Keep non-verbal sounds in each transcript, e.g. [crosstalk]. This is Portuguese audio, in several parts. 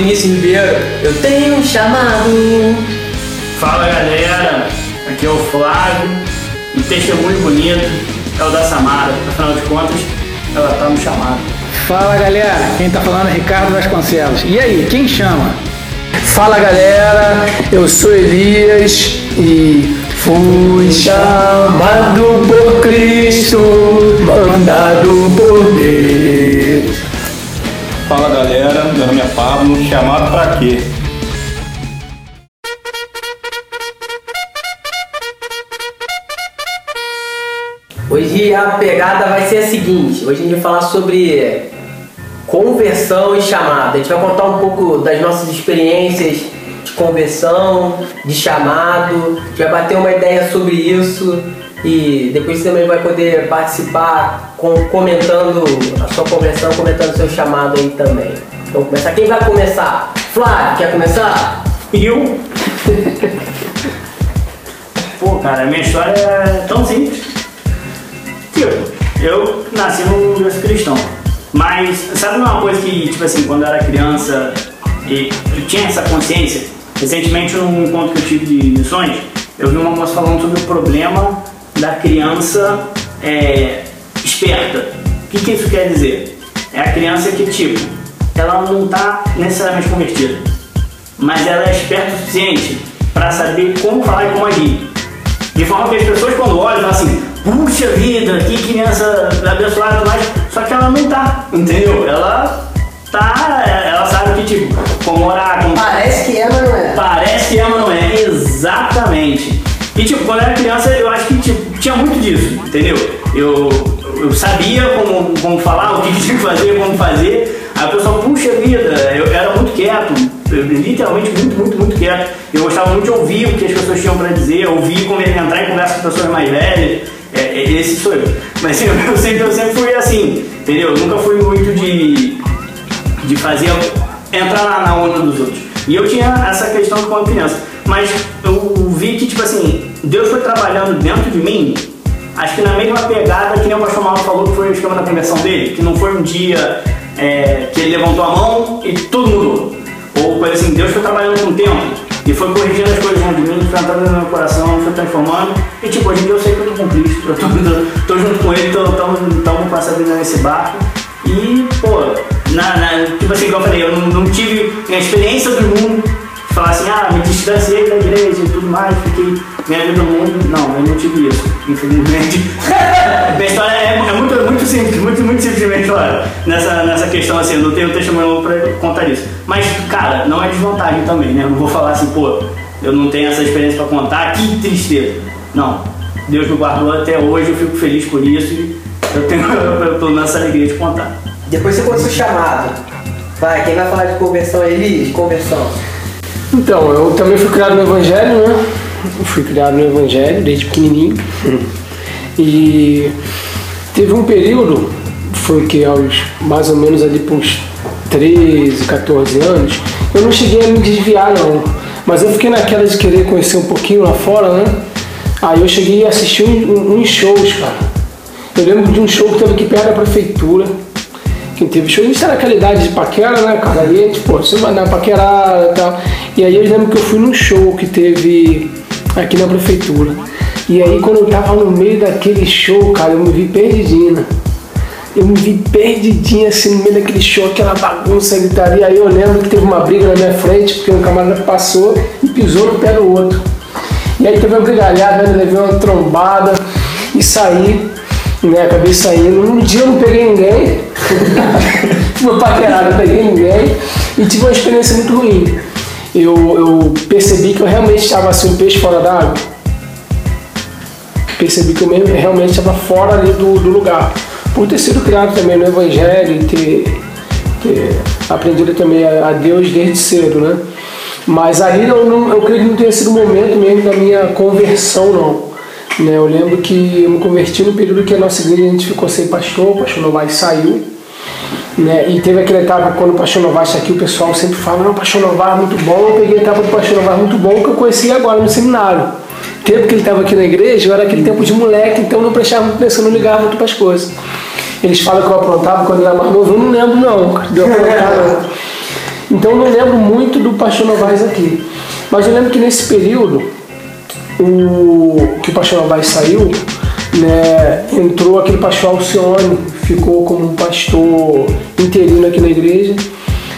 Vinícius Ribeiro. Eu tenho um chamado. Fala galera, aqui é o Flávio. Um testemunho bonito é o da Samara. Afinal de contas, ela tá no chamado. Fala galera, quem tá falando é Ricardo Vasconcelos. E aí, quem chama? Fala galera, eu sou Elias e fui chamado por Cristo, mandado por Deus. Fala galera, meu nome é Pablo, chamado pra quê? Hoje a pegada vai ser a seguinte: hoje a gente vai falar sobre conversão e chamada. A gente vai contar um pouco das nossas experiências de conversão, de chamado, a gente vai bater uma ideia sobre isso e depois você também vai poder participar com, comentando a sua conversão, comentando o seu chamado aí também. Então começar. Quem vai começar? Flávio, quer começar? Eu? Pô, cara, a minha história é tão simples. Tipo, eu nasci num berço cristão. Mas sabe uma coisa que, tipo assim, quando eu era criança e eu tinha essa consciência? Recentemente, num encontro que eu tive de missões, eu vi uma moça falando sobre o problema da criança é, esperta. O que, que isso quer dizer? É a criança que, tipo, ela não está necessariamente convertida, mas ela é esperta o suficiente para saber como falar e como agir. De forma que as pessoas, quando olham, falam assim: puxa vida, que criança abençoada, mas só que ela não tá, entendeu? Ela tá, ela sabe que, tipo, como orar, como. Parece que é, mas não é. Parece que é, mas não é. Exatamente. E tipo, quando eu era criança, eu acho que tipo, tinha muito disso, entendeu? Eu, eu sabia como, como falar, o que tinha que fazer, como fazer. Aí a pessoa, puxa vida, eu era muito quieto, literalmente muito, muito, muito quieto. Eu gostava muito de ouvir o que as pessoas tinham para dizer, ouvir, entrar em conversa com pessoas mais velhas. É, é, esse sou eu. Mas eu, [laughs] eu, sempre, eu sempre fui assim, entendeu? Eu nunca fui muito de, de fazer, entrar na, na onda dos outros. E eu tinha essa questão quando criança. Mas eu vi que, tipo assim, Deus foi trabalhando dentro de mim, acho que na mesma pegada que o pastor Mauro falou que foi o esquema da conversão dele, que não foi um dia é, que ele levantou a mão e tudo mudou. Ou coisa assim, Deus foi trabalhando com o tempo e foi corrigindo as coisas dentro de mim, foi entrando no meu coração, foi transformando. E tipo, hoje em dia eu sei que eu tô com Cristo, eu tô, [laughs] tô, tô junto com ele, estamos passando vida nesse barco. E, pô, na, na, tipo assim, como eu falei, eu não, não tive a experiência do mundo falar assim, ah, me distanciei da igreja e tudo mais, fiquei minha vida no mundo. Não, eu não tive isso, infelizmente. [laughs] minha história é, é, muito, muito simples, muito, muito simples minha história. Nessa, nessa questão assim, eu não tenho testemunho pra contar isso. Mas, cara, não é desvantagem também, né? Eu não vou falar assim, pô, eu não tenho essa experiência pra contar, que tristeza. Não. Deus me guardou até hoje, eu fico feliz por isso e eu tenho [laughs] eu tô nessa alegria de contar. Depois você conta o chamado. Vai, quem vai falar de conversão é ele? De conversão. Então, eu também fui criado no Evangelho, né? Fui criado no Evangelho desde pequenininho. E teve um período, foi que aos mais ou menos ali por uns 13, 14 anos, eu não cheguei a me desviar não. Mas eu fiquei naquela de querer conhecer um pouquinho lá fora, né? Aí eu cheguei a assistir uns shows, cara. Eu lembro de um show que teve aqui perto da prefeitura que teve show. A gente tá naquela idade de paquera, né, cara? Ali pô, você vai dar paquerada e tal. E aí eu lembro que eu fui num show que teve aqui na prefeitura. E aí quando eu tava no meio daquele show, cara, eu me vi perdidinha. Eu me vi perdidinha assim no meio daquele show, aquela bagunça, gritaria. Aí eu lembro que teve uma briga na minha frente, porque um camarada passou e pisou no pé do outro. E aí teve uma brigalhada, né? levei uma trombada e saí né? Acabei saindo. Um dia eu não peguei ninguém. [laughs] Fui paquerado, não peguei ninguém. E tive uma experiência muito ruim. Eu, eu percebi que eu realmente estava assim, um peixe fora d'água. Percebi que eu mesmo, realmente estava fora ali do, do lugar. Por ter sido criado também no Evangelho e ter, ter aprendido também a, a Deus desde cedo, né? Mas aí eu, não, eu creio que não tenha sido o momento mesmo da minha conversão, não. Né, eu lembro que eu me converti no período que a nossa igreja a gente ficou sem pastor, o pastor Novaes saiu. Né, e teve aquela etapa quando o pastor está aqui, o pessoal sempre fala, não, pastor é muito bom. Eu peguei a etapa do pastor Novaes muito bom que eu conheci agora no seminário. O tempo que ele estava aqui na igreja, eu era aquele tempo de moleque, então não prestava muito atenção, não ligava muito para as coisas. Eles falam que eu aprontava quando eu era mais novo, eu não lembro não, eu aprontava. Então eu não lembro muito do Pastor Novaes aqui. Mas eu lembro que nesse período, o que o Pastor Novaes saiu, né, entrou aquele pastor Alcione, ficou como um pastor interino aqui na igreja.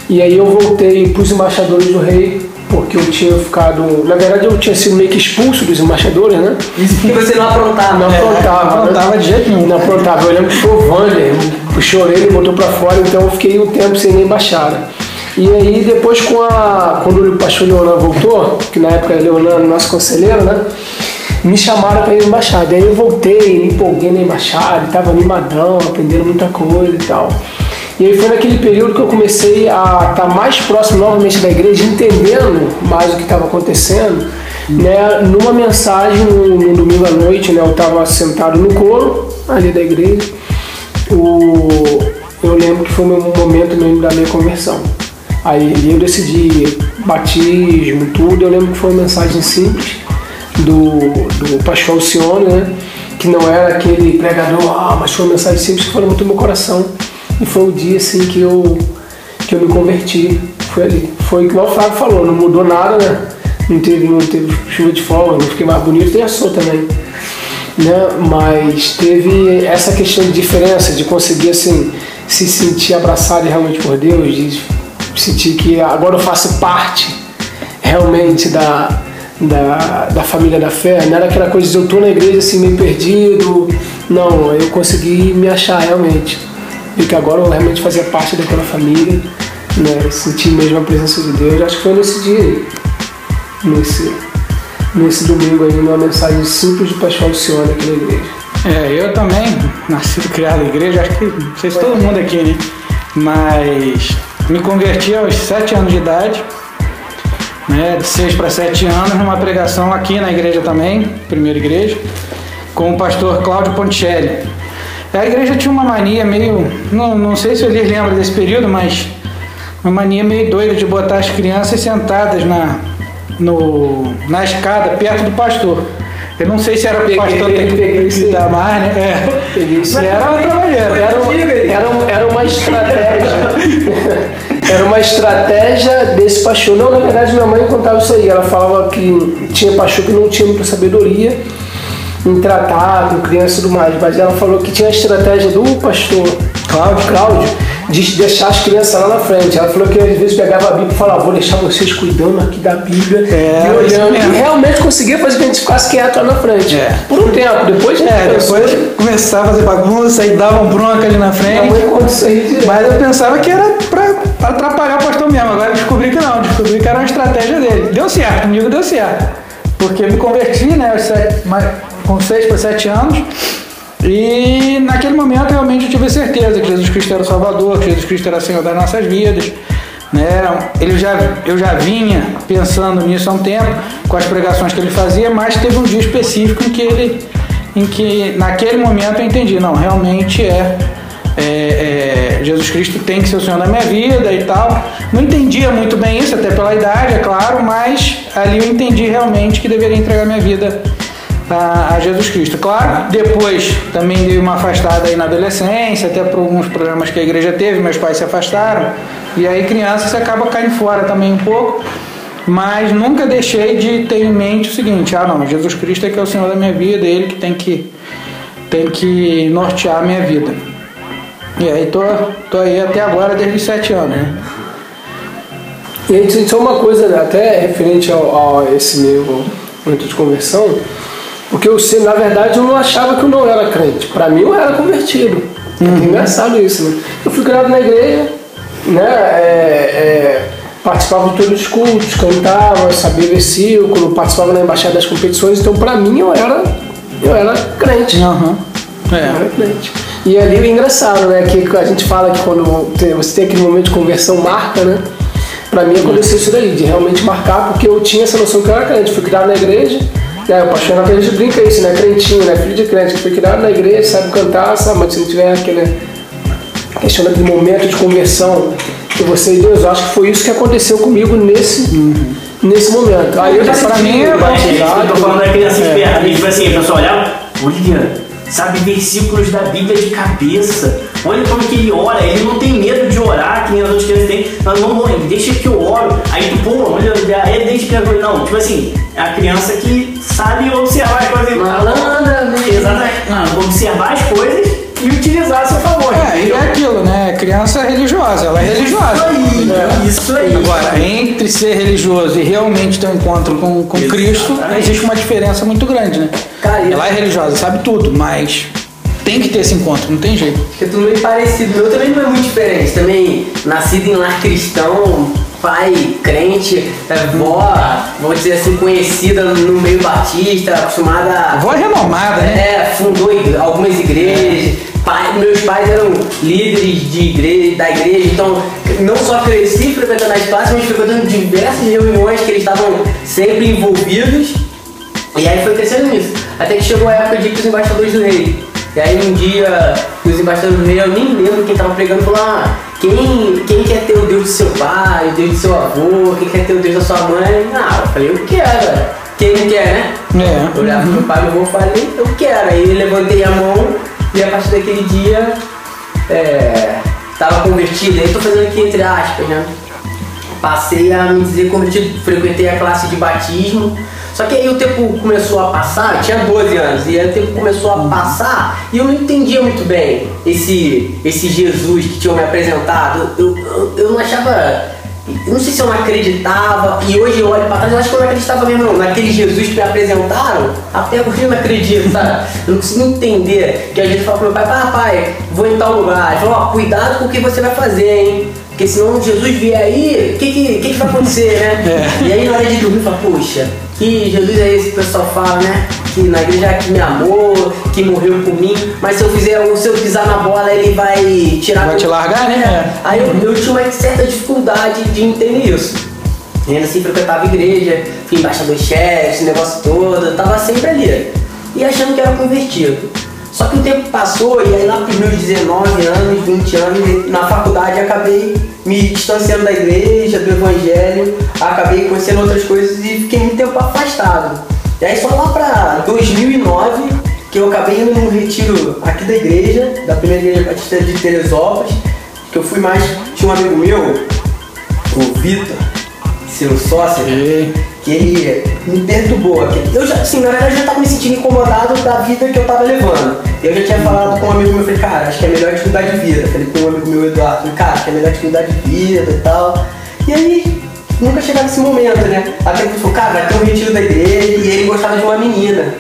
E aí eu voltei para os embaixadores do rei, porque eu tinha ficado. Na verdade, eu tinha sido meio que expulso dos embaixadores, né? Isso porque você não aprontava. Não aprontava. não aprontava de jeito nenhum. Não aprontava. Eu lembro que foi o Vander, puxou ele e botou pra fora, então eu fiquei um tempo sem nem embaixada. E aí depois com a. Quando o pastor Leonan voltou, que na época era Leonan, nosso conselheiro, né? Me chamaram para ir na embaixada. Aí eu voltei, me empolguei na embaixada, estava animadão, aprendendo muita coisa e tal. E aí foi naquele período que eu comecei a estar mais próximo novamente da igreja, entendendo mais o que estava acontecendo. Né, numa mensagem no, no domingo à noite, né, eu estava sentado no coro ali da igreja. O, eu lembro que foi o momento mesmo da minha conversão. Aí eu decidi batismo, tudo. Eu lembro que foi uma mensagem simples do, do pastor Alcione, né? Que não era aquele pregador, ah, mas foi uma mensagem simples que foi muito no meu coração. E foi o dia assim que eu, que eu me converti. Foi ali. Foi igual o Flávio falou, não mudou nada, né? Não teve, não teve chuva de fogo, não fiquei mais bonito, a sua também. Né? Mas teve essa questão de diferença, de conseguir assim, se sentir abraçado realmente por Deus, de sentir que agora eu faço parte realmente da, da, da família da fé. Não era aquela coisa de eu estou na igreja assim meio perdido. Não, eu consegui me achar realmente. E que agora eu realmente fazia parte daquela família, né? Sentir mesmo a presença de Deus. Acho que foi nesse dia. Nesse, nesse domingo aí, numa mensagem simples de pastor Luciano aqui na igreja. É, eu também, nascido criado na igreja, acho que não sei se todo mundo aqui, né? Mas me converti aos 7 anos de idade, né? De 6 para 7 anos, numa pregação aqui na igreja também, primeira igreja, com o pastor Cláudio Ponticelli. A igreja tinha uma mania meio. Não, não sei se eles lembram desse período, mas uma mania meio doida de botar as crianças sentadas na, no, na escada perto do pastor. Eu não sei se era para o pastor ter que dar mais, né? É. Isso Era uma trabalheira. Era, um- era, um- era uma estratégia. Era uma estratégia desse pastor. Não, na verdade, minha mãe contava isso aí. Ela falava que tinha pastor que não tinha muita sabedoria em tratar com criança e tudo mais. Mas ela falou que tinha a estratégia do pastor Cláudio, Cláudio de deixar as crianças lá na frente. Ela falou que às vezes pegava a Bíblia e falava, vou deixar vocês cuidando aqui da Bíblia É, e olhando. mesmo. E realmente conseguia fazer que a gente ficasse quieto lá na frente. É. Por um tempo. Depois, É, depois começava a fazer bagunça e davam bronca ali na frente. mãe. Mas eu pensava que era pra atrapalhar o pastor mesmo. Agora descobri que não, descobri que era uma estratégia dele. Deu certo, comigo deu certo. Porque eu me converti, né, sete- com 6 para 7 anos. E naquele momento realmente eu tive certeza que Jesus Cristo era o Salvador, que Jesus Cristo era Senhor das nossas vidas. Né? Ele já, eu já vinha pensando nisso há um tempo, com as pregações que ele fazia, mas teve um dia específico em que ele, em que naquele momento eu entendi, não, realmente é, é, é, Jesus Cristo tem que ser o Senhor da minha vida e tal. Não entendia muito bem isso, até pela idade, é claro, mas ali eu entendi realmente que deveria entregar minha vida a, a Jesus Cristo. Claro, depois também dei uma afastada aí na adolescência, até por alguns problemas que a igreja teve, meus pais se afastaram, e aí criança você acaba caindo fora também um pouco, mas nunca deixei de ter em mente o seguinte, ah não, Jesus Cristo é que é o Senhor da minha vida, é Ele que tem que, tem que nortear a minha vida. E aí tô, tô aí até agora desde os sete anos, né? E aí, só uma coisa né, até referente a esse meu momento de conversão, porque eu sei, na verdade, eu não achava que eu não era crente. Para mim, eu era convertido. É engraçado isso, né? Eu fui criado na igreja, né? é, é, participava de todos os cultos, cantava, sabia versículo, participava na embaixada das competições, então para mim eu era, eu era crente. Eu É. era crente. E ali o engraçado, né? Que a gente fala que quando você tem aquele momento de conversão, marca, né? Pra mim aconteceu isso daí, de realmente marcar, porque eu tinha essa noção que eu era crente. Fui criado na igreja, né? o pastor na igreja brinca isso, né? Crentinho, né? Filho de crente, que foi criado na igreja, sabe cantar, sabe? Mas se não tiver aquele. questão daquele momento de conversão que você e Deus, eu acho que foi isso que aconteceu comigo nesse, nesse momento. Aí eu Pra decidi mim, eu Eu tô falando da criança É. esperta. Tipo assim, a pessoa olhava, olha, sabe versículos da Bíblia de cabeça. Olha como que ele ora, ele não tem medo de orar, que nem as outras crianças têm. Mas não, mãe, deixa que eu oro. Aí tu, pô, olha, aí deixa que eu Não, tipo assim, é a criança que sabe observar as coisas. Malandramente. Exatamente. Não, observar as coisas e utilizar a seu favor. É, e entendeu? é aquilo, né? Criança é religiosa, ela é religiosa. aí, isso aí. Agora, entre ser religioso e realmente ter um encontro com, com Cristo, existe uma diferença muito grande, né? Cara, Ela é religiosa, sabe tudo, mas tem que ter esse encontro, não tem jeito. Porque é tudo meio parecido. Meu também não é muito diferente. Também nascido em lar cristão, pai crente, é, vó, vou dizer assim, conhecida no meio batista, acostumada é renomada, né? É, fundou algumas igrejas. Pai- meus pais eram líderes de igreja, da igreja, então não só cresci frequentando as classes, mas frequentando diversas reuniões que eles estavam sempre envolvidos. E aí foi crescendo nisso. Até que chegou a época de ir pros embaixadores do rei. E aí um dia, os embaixadores do rei, eu nem lembro quem tava pregando, falou, ah, quem, quem quer ter o Deus do seu pai, o Deus do seu avô, quem quer ter o Deus da sua mãe? Ah, eu falei, eu quero. Quem não quer, né? É. Eu olhava pro meu pai e meu avô falei, eu quero. Aí eu levantei a mão e a partir daquele dia é, tava convertido. Aí tô fazendo aqui entre aspas, né? Passei a me dizer convertido, frequentei a classe de batismo. Só que aí o tempo começou a passar, tinha 12 anos, e aí o tempo começou a passar e eu não entendia muito bem esse, esse Jesus que tinham me apresentado. Eu, eu, eu não achava. Eu não sei se eu não acreditava, e hoje eu olho pra trás, eu acho que eu não acreditava mesmo não. Naquele Jesus que me apresentaram, até hoje eu não acredito, sabe? Eu não consigo entender. Que a gente fala pro meu pai, ah, pai, vou em tal lugar. Ele falou, ó, cuidado com o que você vai fazer, hein? Porque senão Jesus vier aí, o que, que, que, que vai acontecer, né? E aí na hora de dormir, fala, poxa, que Jesus é esse que o pessoal fala, né? Que na igreja é que me amou, que morreu por mim, mas se eu fizer, se eu pisar na bola, ele vai tirar. Vai te largar, né? Aí eu, eu tinha uma certa dificuldade de entender isso. Ainda assim frequentava a igreja, fui embaixador chefe, esse negócio todo, eu tava sempre ali. E achando que era convertido. Só que o tempo passou e aí lá pros meus 19 anos, 20 anos, na faculdade acabei me distanciando da igreja, do evangelho, acabei conhecendo outras coisas e fiquei muito tempo afastado. E aí só lá pra 2009 que eu acabei indo num retiro aqui da igreja, da primeira igreja batista de Teresópolis, que eu fui mais, tinha um amigo meu, o Vitor, seu sócio, E- que ele me perturbou. Eu já, assim, na verdade, eu já tava me sentindo incomodado da vida que eu tava levando. Eu já tinha falado com um amigo meu, falei, cara, acho que é melhor te mudar de vida. Falei com um amigo meu, Eduardo, falei, cara, acho que é melhor te mudar de vida e tal. E aí, nunca chegava esse momento, né? Até que ele falou, cara, vai ter um retiro da igreja e ele gostava de uma menina,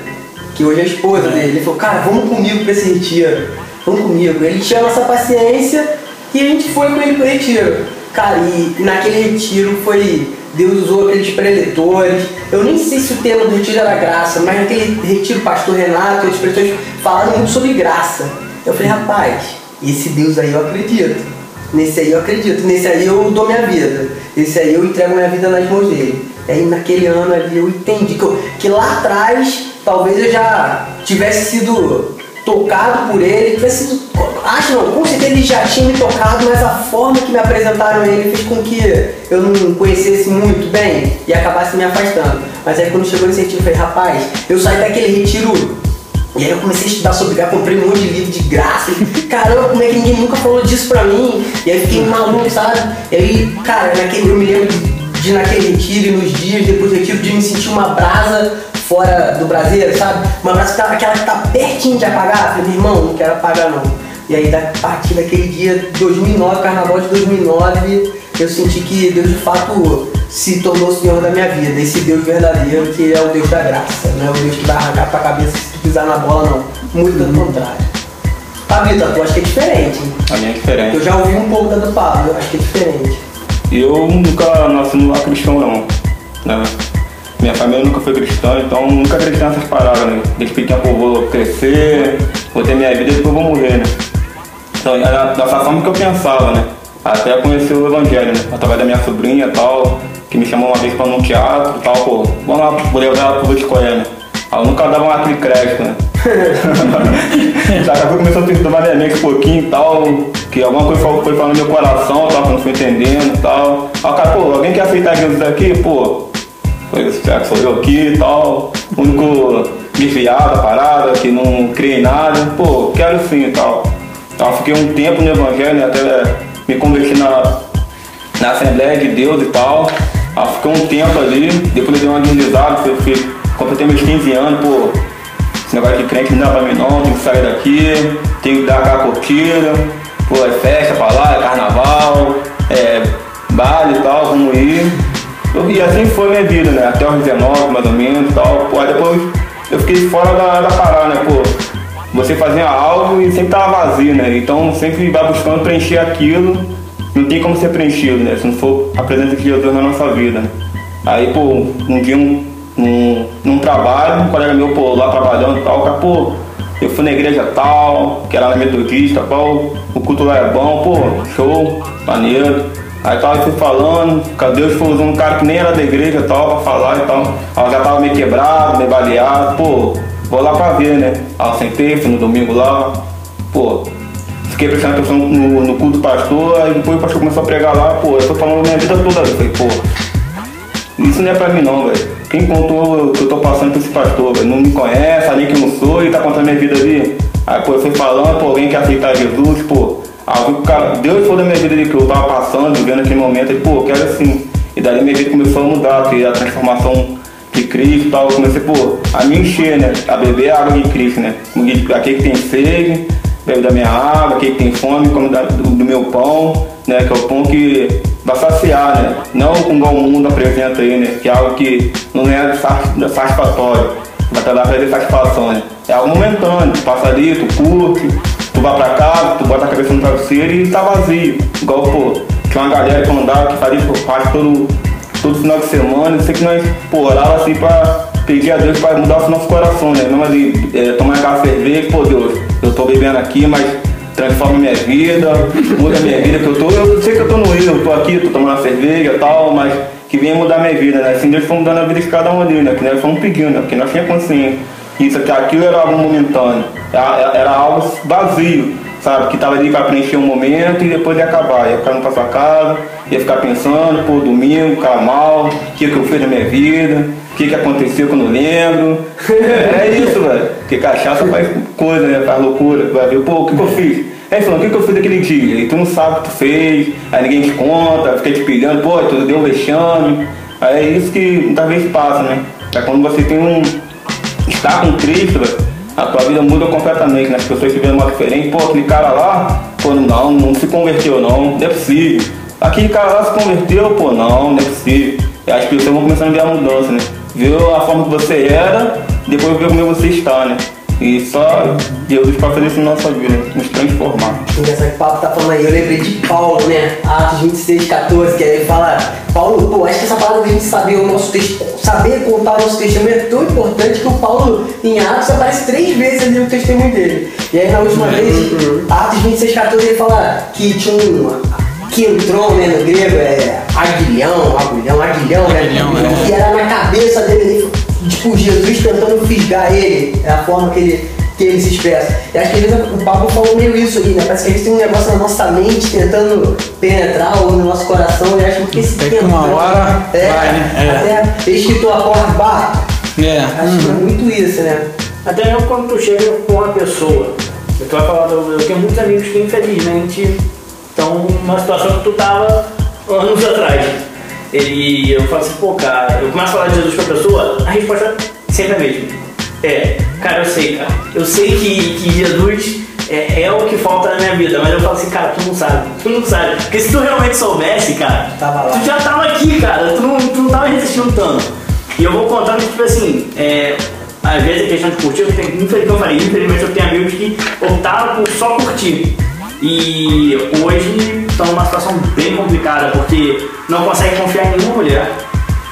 que hoje é a esposa dele. Ele falou, cara, vamos comigo pra esse retiro. Vamos comigo. Ele tinha a nossa paciência e a gente foi com ele pro retiro. Cara, e naquele retiro foi. Deus usou aqueles preletores. Eu nem sei se o tema do retiro era graça, mas naquele retiro, pastor Renato os preletores falaram muito sobre graça. Eu falei, rapaz, esse Deus aí eu acredito. Nesse aí eu acredito, nesse aí eu dou minha vida. Esse aí eu entrego minha vida nas mãos dele. E aí naquele ano ali eu entendi que, eu- que lá atrás talvez eu já tivesse sido tocado por ele, tivesse sido. Acho não, com certeza ele já tinha me tocado, mas a forma que me apresentaram ele fez com que eu não conhecesse muito bem e acabasse me afastando. Mas aí quando chegou nesse retiro, eu falei, rapaz, eu saí daquele retiro e aí eu comecei a estudar sobre graça, comprei um monte de livro de graça. Caramba, como é que ninguém nunca falou disso pra mim? E aí fiquei maluco, sabe? E aí, cara, naquele, eu me lembro de, naquele retiro e nos dias depois do retiro de me sentir uma brasa fora do braseiro, sabe? Uma brasa que tá, aquela que tá pertinho de apagar. Eu falei, meu irmão, não quero apagar não. E aí, da partir daquele dia, 2009, carnaval de 2009, eu senti que Deus de fato se tornou o Senhor da minha vida. Esse Deus verdadeiro que é o Deus da graça, não é o Deus que vai arrancar tua cabeça se tu pisar na bola, não. Muito pelo contrário. Pablito, tu acha que é diferente. hein? A minha é diferente. Eu já ouvi um pouco da do Pablo, eu acho que é diferente. Eu nunca nasci num lar cristão, não. Né? Minha família nunca foi cristã, então nunca acreditei nessas paradas, né? Desde pequeno eu vou crescer, vou ter minha vida e depois vou morrer, né? Então era dessa forma que eu pensava, né? Até conhecer o evangelho, né? Através da minha sobrinha e tal, que me chamou uma vez pra num teatro e tal, pô, vamos lá, vou levar ela pro escolher, né? Ela nunca dava uma aquele crédito, né? [laughs] Daqui a pouco começou a minha mente um pouquinho e tal, que alguma coisa foi, falando no meu coração, eu não fui entendendo e tal. Aí o cara, pô, alguém quer aceitar Jesus aqui? Pô, foi já que sou eu aqui e tal, o único desviado da parada, que não crê em nada, pô, quero sim e tal. Então fiquei um tempo no evangelho, né, até me converti na, na Assembleia de Deus e tal. Aí fiquei um tempo ali, depois eu dei uma deslizada, completei meus 15 anos, pô, esse negócio de crente não dá pra mim não, tem que sair daqui, tem que dar aquela curtida, pô, é festa pra lá, é carnaval, é baile e tal, vamos ir. E assim foi minha vida, né? Até os 19 mais ou menos e tal. Pô, aí depois eu fiquei fora da, da parada, né? Pô, você fazia algo e sempre tava vazio, né? Então sempre vai buscando preencher aquilo. Não tem como ser preenchido, né? Se não for a presença de Jesus na nossa vida. Aí, pô, um dia um, num, num trabalho, um colega meu, pô, lá trabalhando e tal, cara, pô, eu fui na igreja tal, que era na metodista, pô, o culto lá é bom, pô, show, maneiro. Aí tava fui falando, cara, Deus foi usando um cara que nem era da igreja e tal, pra falar e tal. Eu já tava meio quebrado, meio baleado, pô, vou lá pra ver, né? Aí sentei, fui no domingo lá, pô, fiquei prestando atenção no, no culto do pastor, aí depois o pastor começou a pregar lá, pô, eu tô falando minha vida toda, eu falei, pô, isso não é pra mim não, velho. Quem contou o que eu tô passando pra esse pastor, velho? Não me conhece, além que não sou e tá contando minha vida ali. Aí, pô, eu fui falando, pô, alguém quer aceitar Jesus, pô. Aí, o cara, Deus foi da minha vida ali que eu tava passando, vivendo aquele momento, e, pô, quero assim. E daí minha vida começou a mudar, ter a transformação de Cristo e tal. Eu comecei, pô, a me encher, né? A beber a água de Cristo, né? Aquele que tem sede, bebe da minha água, aquele que tem fome, come do meu pão, né? Que é o pão que vai saciar, né? Não com igual o mundo apresenta aí, né? Que é algo que não é sa- satisfatório, vai te dar prazer e satisfação, né? É algo momentâneo, tu passa ali, tu curte, tu vai pra casa, tu bota a cabeça no travesseiro e tá vazio. Igual, pô, tinha uma galera que andava, que fazia isso faz todo, todo final de semana, eu sei que nós, pô, orava assim pra pedir a Deus pra mudar o nosso coração, né? Não ali, é, tomar aquela cerveja, pô, Deus, eu tô bebendo aqui, mas transforma minha vida, muda minha vida, que eu tô, eu sei que eu tô no erro, eu tô aqui, tô tomando uma cerveja e tal, mas que venha mudar minha vida, né? Assim Deus foi mudando a vida de cada um ali, né? Que nós fomos pedindo, né? Porque nós tínhamos consciência. Isso aqui, aquilo era algo momentâneo, era, era algo vazio, sabe? Que tava ali para preencher um momento e depois ia acabar. Ia ficar pra sua casa, ia ficar pensando, pô, domingo, ficar mal, o que, que eu fiz na minha vida, que, que aconteceu que eu não lembro. [laughs] é isso, velho. Porque cachaça faz coisa, né? Faz loucura. Vai ver, pô, o que, que eu fiz? Aí falando, o que, que eu fiz daquele dia? E tu não sabe o que tu fez, aí ninguém te conta, fica te pilhando, pô, tu deu um vexame. Aí é isso que muitas vezes passa, né? É quando você tem um. está com Cristo, velho, a tua vida muda completamente, né? As pessoas te veem modo diferente, pô, aquele cara lá, pô, não, não se converteu não, não é possível. Aquele cara lá se converteu, pô, não, não é possível. E as pessoas vão começando a ver a mudança, né? Ver a forma que você era, depois ver como você está, né? E só Jesus para fazer isso na nossa vida, né? nos transformar. Engraçado que o Paulo tá falando aí, eu lembrei de Paulo, né? Atos 26, 14, que aí ele fala, Paulo, pô, acho que essa palavra de a gente saber o nosso texto, saber contar o nosso testemunho é tão importante que o Paulo em Atos aparece três vezes ali no testemunho dele. E aí na última vez, Atos 26, 14, ele fala que tinha um quintron, né, no grego, é aguilhão, agulhão, aguilhão, né? Aguilhão, é. E era na cabeça dele, tipo, Jesus tentando fisgar ele, é a forma que ele, que ele se expressa. E acho que às vezes o Pablo falou meio isso aí, né? Parece que a gente tem um negócio na nossa mente tentando penetrar ou no nosso coração, e acho que esse que tempo, uma né? hora é, vai, né? É. Até escritor a porta barra. É. Acho que é muito isso, né? Até mesmo quando tu chega com uma pessoa, eu tô falando, eu tenho muitos amigos que infelizmente estão numa situação que tu tava anos atrás. Ele, eu falo assim, pô, cara, eu começo a falar de Jesus pra pessoa, a resposta sempre é a mesma. É, cara, eu sei, cara. Eu sei que, que Jesus é, é o que falta na minha vida, mas eu falo assim, cara, tu não sabe, tu não sabe. Porque se tu realmente soubesse, cara, tu já tava aqui, cara, tu não, tu não tava resistindo tanto. E eu vou contando que, tipo assim, é, às vezes a questão de curtir, eu tenho, infelizmente, eu falei, infelizmente eu tenho amigos que optaram por só curtir. E hoje estão numa situação bem complicada, porque não conseguem confiar em nenhuma mulher.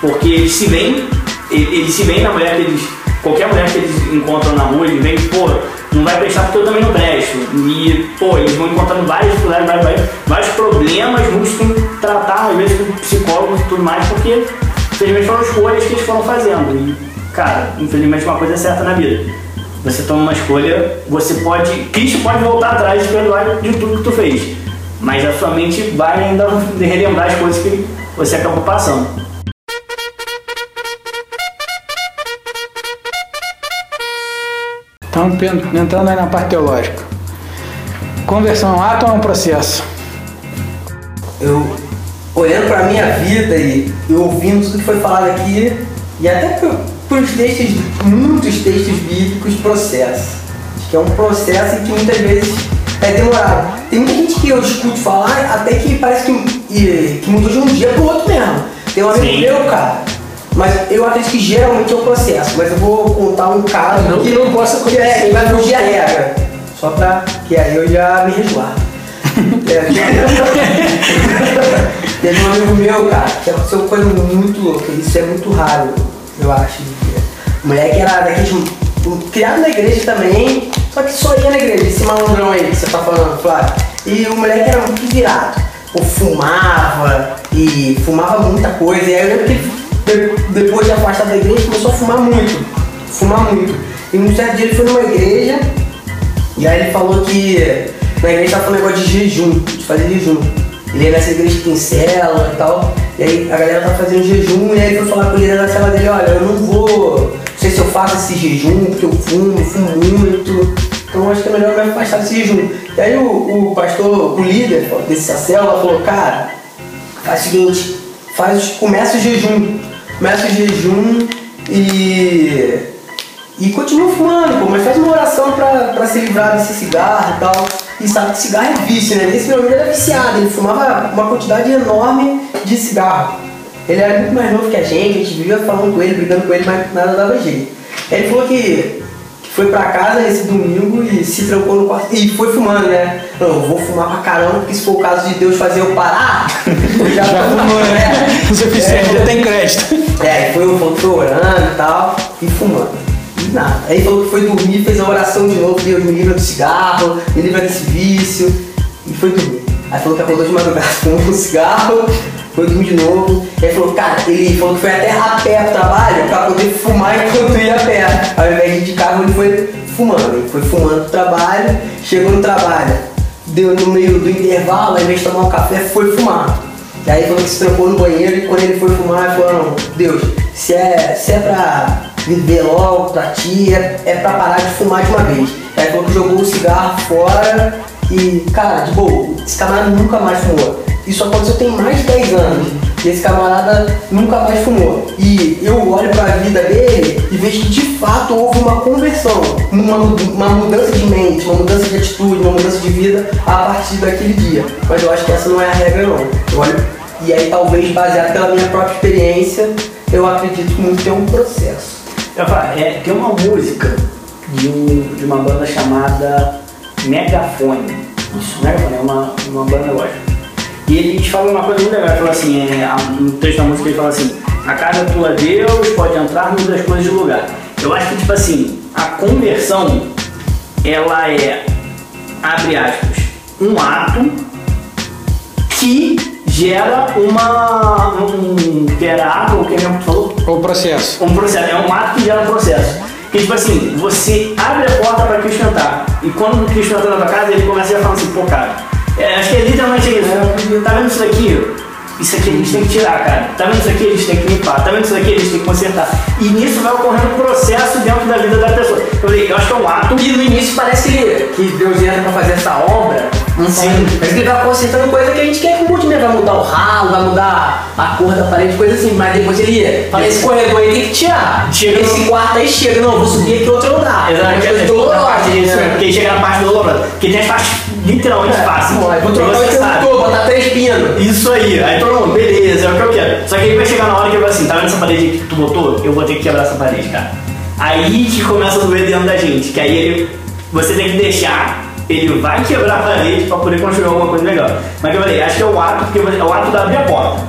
Porque eles se veem, eles se veem na mulher que eles. Qualquer mulher que eles encontram na rua, eles veem, pô, não vai prestar porque eu também não presto. E, pô, eles vão encontrando vários dificuldades, vários, vários problemas, muitos têm que tratar, às vezes, com psicólogos e tudo mais, porque infelizmente foram escolhas que eles foram fazendo. E, cara, infelizmente uma coisa é certa na vida. Você toma uma escolha, você pode. Cristo pode voltar atrás e perdoar de tudo que tu fez. Mas a sua mente vai ainda relembrar as coisas que você acabou passando. Então, entrando aí na parte teológica. Conversão é um ato ou é um processo? eu olhando pra minha vida e, e ouvindo tudo que foi falado aqui, e até por, por textos, muitos textos bíblicos, processo. Acho que é um processo que muitas vezes é demorado. Tem muita gente que eu escuto falar, até que parece que, que mudou de um dia pro outro mesmo. Tem um amigo meu, cara. Mas eu acredito que geralmente é o processo. Mas eu vou contar um caso Não que não possa que, é, que vai acontecer. fugir a regra. Só pra. que aí eu já me resguardo. [laughs] É. Teve [laughs] um amigo meu, cara, que aconteceu coisa muito louca. Isso é muito raro, eu acho. O moleque era daqueles. um, criado na igreja também, só que só ia na igreja, esse malandrão aí que você tá falando, Flávio. E o moleque era muito virado. Pô, fumava e fumava muita coisa. E aí eu lembro que ele, de- depois de afastar da igreja, começou a fumar muito. Fumar muito. E um certo dia ele foi numa igreja e aí ele falou que na igreja tava falando negócio de jejum, de fazer jejum. Ele é nessa igreja que e tal. E aí a galera tá fazendo jejum e aí ele foi falar com líder da cela dele, olha, eu não vou. Sei se eu faço esse jejum, porque eu fumo, fumo muito. Então acho que é melhor eu me afastar desse jejum. E aí o, o pastor, o líder dessa célula falou, cara, faz o seguinte, faz, começa o jejum. Começa o jejum e e continua fumando, pô, mas faz uma oração pra, pra se livrar desse cigarro e tal. E sabe que cigarro é vício, né? Esse meu amigo era viciado, ele fumava uma quantidade enorme de cigarro. Ele era muito mais novo que a gente, a gente vivia falando com ele, brigando com ele, mas nada dava jeito. Ele falou que, foi pra casa nesse domingo e se trancou no quarto. E foi fumando, né? Não, eu vou fumar pra caramba, porque se for o caso de Deus fazer eu parar, eu já, tô fumou, né? É. [laughs] O suficiente, já tem crédito. É, foi, que foi orando e tal, e fumando. E nada. Aí falou que foi dormir, fez a oração de novo, Deus me livra do cigarro, me livra desse vício, e foi dormir. Aí falou que acordou de madrugada, [laughs] fumou um cigarro, foi dormir de novo. Aí falou, cara, ele falou que foi até a pé pro trabalho pra poder fumar enquanto ia a pé. Ao invés de ir de carro, ele foi fumando. Ele foi fumando pro trabalho, chegou no trabalho, deu no meio do intervalo, ao invés de tomar um café, foi fumar. E aí falou que se trancou no banheiro e quando ele foi fumar, ele falou, Deus, se é, se é pra viver logo pra ti, é, é pra parar de fumar de uma vez. Aí falou que jogou o cigarro fora e, cara, de boa, esse camarada nunca mais fumou. Isso aconteceu tem mais de 10 anos. E esse camarada nunca mais fumou. E eu olho pra vida dele e vejo que de fato houve uma conversão, uma, uma mudança de mente, uma mudança de atitude, uma mudança de vida a partir daquele dia. Mas eu acho que essa não é a regra não. Eu olho, e aí talvez baseado pela minha própria experiência, eu acredito que muito é um processo. Eu falo, é, tem uma música de, um, de uma banda chamada Megafone. Isso, Megafone é uma, uma banda gospel. E eles falam uma coisa muito legal, ele fala assim, é, no texto da música ele fala assim, a casa tua é Deus, pode entrar, muda as coisas de lugar. Eu acho que tipo assim, a conversão, ela é, abre aspas, um ato que gera uma. um. que era ato, ou que mesmo falou? O processo. um processo, é um ato que gera um processo. Que tipo assim, você abre a porta para Cristo entrar. E quando o Cristo entra na tua casa, ele começa a falar assim, pô, cara, é, acho que é literalmente isso. Tá vendo isso daqui? Isso aqui a gente tem que tirar, cara. Tá vendo isso aqui? A gente tem que limpar. Tá vendo isso aqui? A gente tem que consertar. E nisso vai ocorrendo um processo dentro da vida da pessoa. Eu falei, eu acho que é um ato. E no início parece que Deus entra pra fazer essa obra. Sim. Parece que ele vai consertando coisa que a gente quer que mude, né? Vai mudar o ralo, vai mudar a cor da parede, coisa assim. Mas depois ele fala, esse corredor aí tem que tirar. Chega esse quarto aí chega. Não, vou subir aqui outro andar. Coisa é dolorosa, disso, né? porque chega na parte dolorosa. Porque tem as partes literalmente fáceis. Vou trocar o interruptor, botar três pinos. Isso aí, aí todo mundo, beleza, é o que eu quero. Só que aí vai chegar na hora que eu vou assim, tá vendo essa parede que tu botou? Eu vou ter que quebrar essa parede, cara. Aí que começa a doer dentro da gente, que aí ele, você tem que deixar, ele vai quebrar a parede pra poder construir alguma coisa legal. Mas eu falei, acho que é o ato, porque você- é o ato de abrir a porta.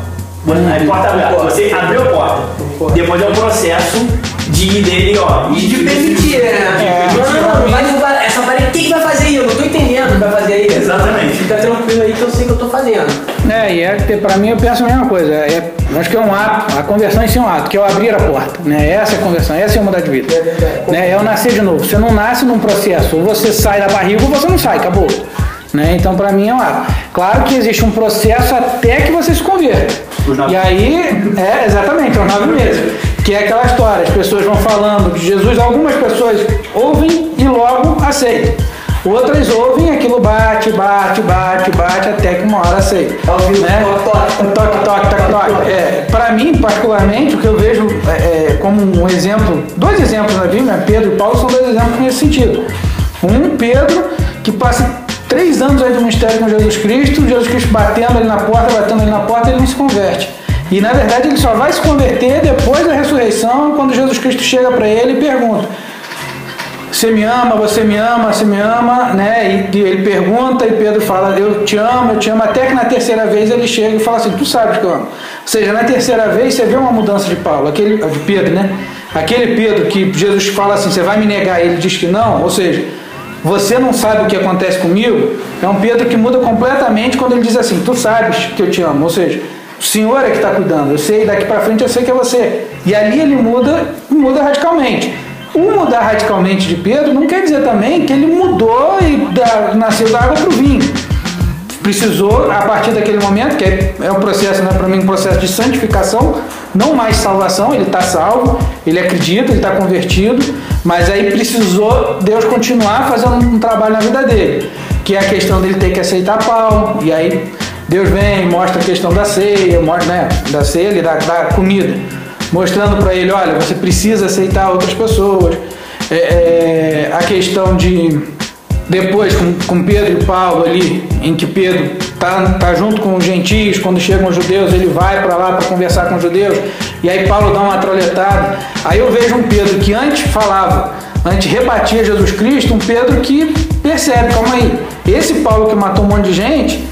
A porta aberta, você abriu a porta. Depois é o processo de ir dele, ó. E de permitir, né? É. Não, não, vai essa parede. O que, que vai fazer aí? Eu não tô entendendo o que vai fazer aí. Exatamente. Fica tranquilo aí que eu sei o que eu tô fazendo. É, e é que pra mim eu penso a mesma coisa. É, acho que é um ato, a conversão em si é um ato, que é o abrir a porta. Né? Essa é a conversão, essa é o mudar de vida. É. Né? É o nascer de novo. Você não nasce num processo, ou você sai da barriga ou você não sai, acabou. Né? Então pra mim é um ato. Claro que existe um processo até que você se converta. E aí, é exatamente, os nove meses. Que é aquela história, as pessoas vão falando de Jesus, algumas pessoas ouvem e logo aceitam. Outras ouvem, aquilo bate, bate, bate, bate, até que uma hora aceita. Vivo, né? toque, toque, toque, toque, toque, toque. É, para mim, particularmente, o que eu vejo é, é, como um exemplo, dois exemplos na Bíblia, Pedro e Paulo são dois exemplos nesse sentido. Um, Pedro, que passa três anos aí do mistério com Jesus Cristo, Jesus Cristo batendo ali na porta, batendo ali na porta, ele não se converte. E na verdade ele só vai se converter depois da ressurreição, quando Jesus Cristo chega para ele e pergunta: você me ama, você me ama, você me ama, né? E, ele pergunta e Pedro fala, eu te amo, eu te amo, até que na terceira vez ele chega e fala assim, tu sabes que eu amo. Ou seja, na terceira vez você vê uma mudança de Paulo, aquele, de Pedro, né? Aquele Pedro que Jesus fala assim, você vai me negar, ele diz que não, ou seja, você não sabe o que acontece comigo, é um Pedro que muda completamente quando ele diz assim, tu sabes que eu te amo, ou seja, o Senhor é que está cuidando, eu sei, daqui para frente eu sei que é você. E ali ele muda, muda radicalmente. O mudar radicalmente de Pedro não quer dizer também que ele mudou e da, nasceu da água para o vinho. Precisou, a partir daquele momento, que é, é um processo, né, para mim, um processo de santificação, não mais salvação, ele está salvo, ele acredita, ele está convertido, mas aí precisou Deus continuar fazendo um trabalho na vida dele, que é a questão dele ter que aceitar Paulo, e aí Deus vem, mostra a questão da ceia, mostra, né, da ceia da, da comida mostrando para ele, olha, você precisa aceitar outras pessoas. É, é, a questão de depois com, com Pedro e Paulo ali, em que Pedro tá, tá junto com os gentios, quando chegam os judeus, ele vai para lá para conversar com os judeus, e aí Paulo dá uma trolletada. Aí eu vejo um Pedro que antes falava, antes rebatia Jesus Cristo, um Pedro que percebe, calma aí, esse Paulo que matou um monte de gente,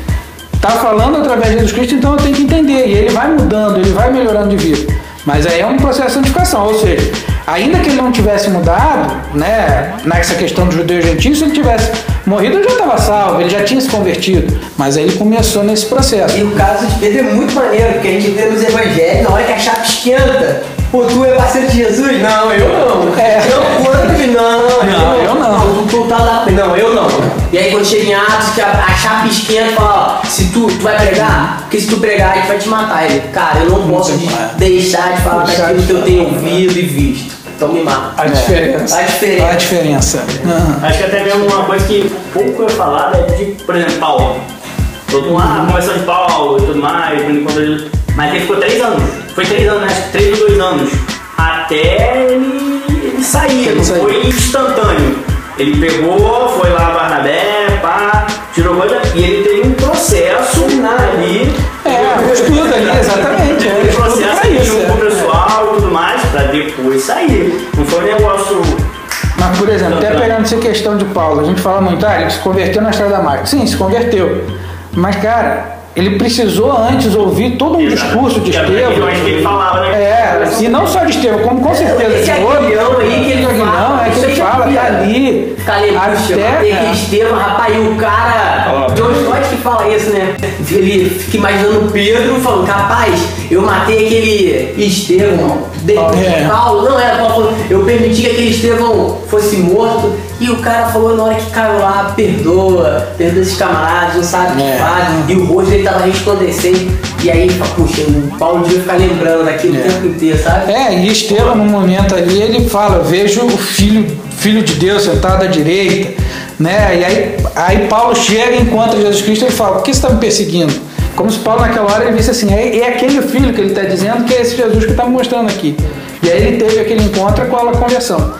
tá falando através de Jesus Cristo, então eu tenho que entender. E ele vai mudando, ele vai melhorando de vida. Mas aí é um processo de santificação, ou seja, ainda que ele não tivesse mudado, né, nessa questão do judeu gentil, se ele tivesse morrido, ele já estava salvo, ele já tinha se convertido. Mas aí ele começou nesse processo. E o caso de Pedro é muito maneiro, porque a gente vê nos evangelhos, na hora que a chapa esquenta, Pô, tu é parceiro de Jesus? Não, eu não. É. Eu que não, não, eu não. Tu tá lá. Não, eu não. E aí quando chega em Atos, que a, a chapa esquenta fala, ó, se tu, tu vai pregar, porque se tu pregar, a gente vai te matar. Ele, cara, eu não posso de, deixar de falar daquilo que eu tenho ouvido e visto. Então me mata. A diferença. A diferença. A diferença. Uhum. Acho que até mesmo uma coisa que pouco eu falar é de, por exemplo, Paulo. Todo mundo, ah, conversão de Paulo e tudo mais, quando ele. Mas ele ficou três anos foi três anos, né? Três ou dois anos. Até ele, ele sair, não foi instantâneo. Ele pegou, foi lá Barnabé, pá, tirou coisa, e ele teve um processo ali. É, estudo ali, exatamente. Teve um processo ali junto com o é. pessoal e tudo mais, pra depois sair. Não foi um negócio. Mas, por exemplo, até pegando essa questão de Paulo, a gente fala muito, ah, ele se converteu na estrada da marca. Sim, se converteu. Mas, cara, ele precisou antes ouvir todo um Exato. discurso de Estevão. Que ele falava, né? É, e não só de Estevão, como com certeza esse de outro. aí que ele fala. é que ele fala, tá ali. Até que Estevão, rapaz, e o cara. John Stott que fala isso, né? Ele fica imaginando Pedro falando, rapaz, eu matei aquele Estevão. De, é. Paulo, não era Paulo, eu permiti que aquele Estevão fosse morto. E o cara falou na hora que caiu lá, perdoa, perdoa esses camaradas, não sabe o que é. faz. E o rosto dele tava resplandecendo. E aí, puxa, o Paulo devia ficar lembrando daquilo é. o tempo inteiro, sabe? É, e Estevão, no momento ali, ele fala: Vejo o filho, filho de Deus sentado à direita. Né? E aí, aí Paulo chega e encontra Jesus Cristo e fala: Por que você está me perseguindo? Como se Paulo naquela hora ele visse assim: é, é aquele filho que ele está dizendo que é esse Jesus que está mostrando aqui. E aí ele teve aquele encontro com a conversão.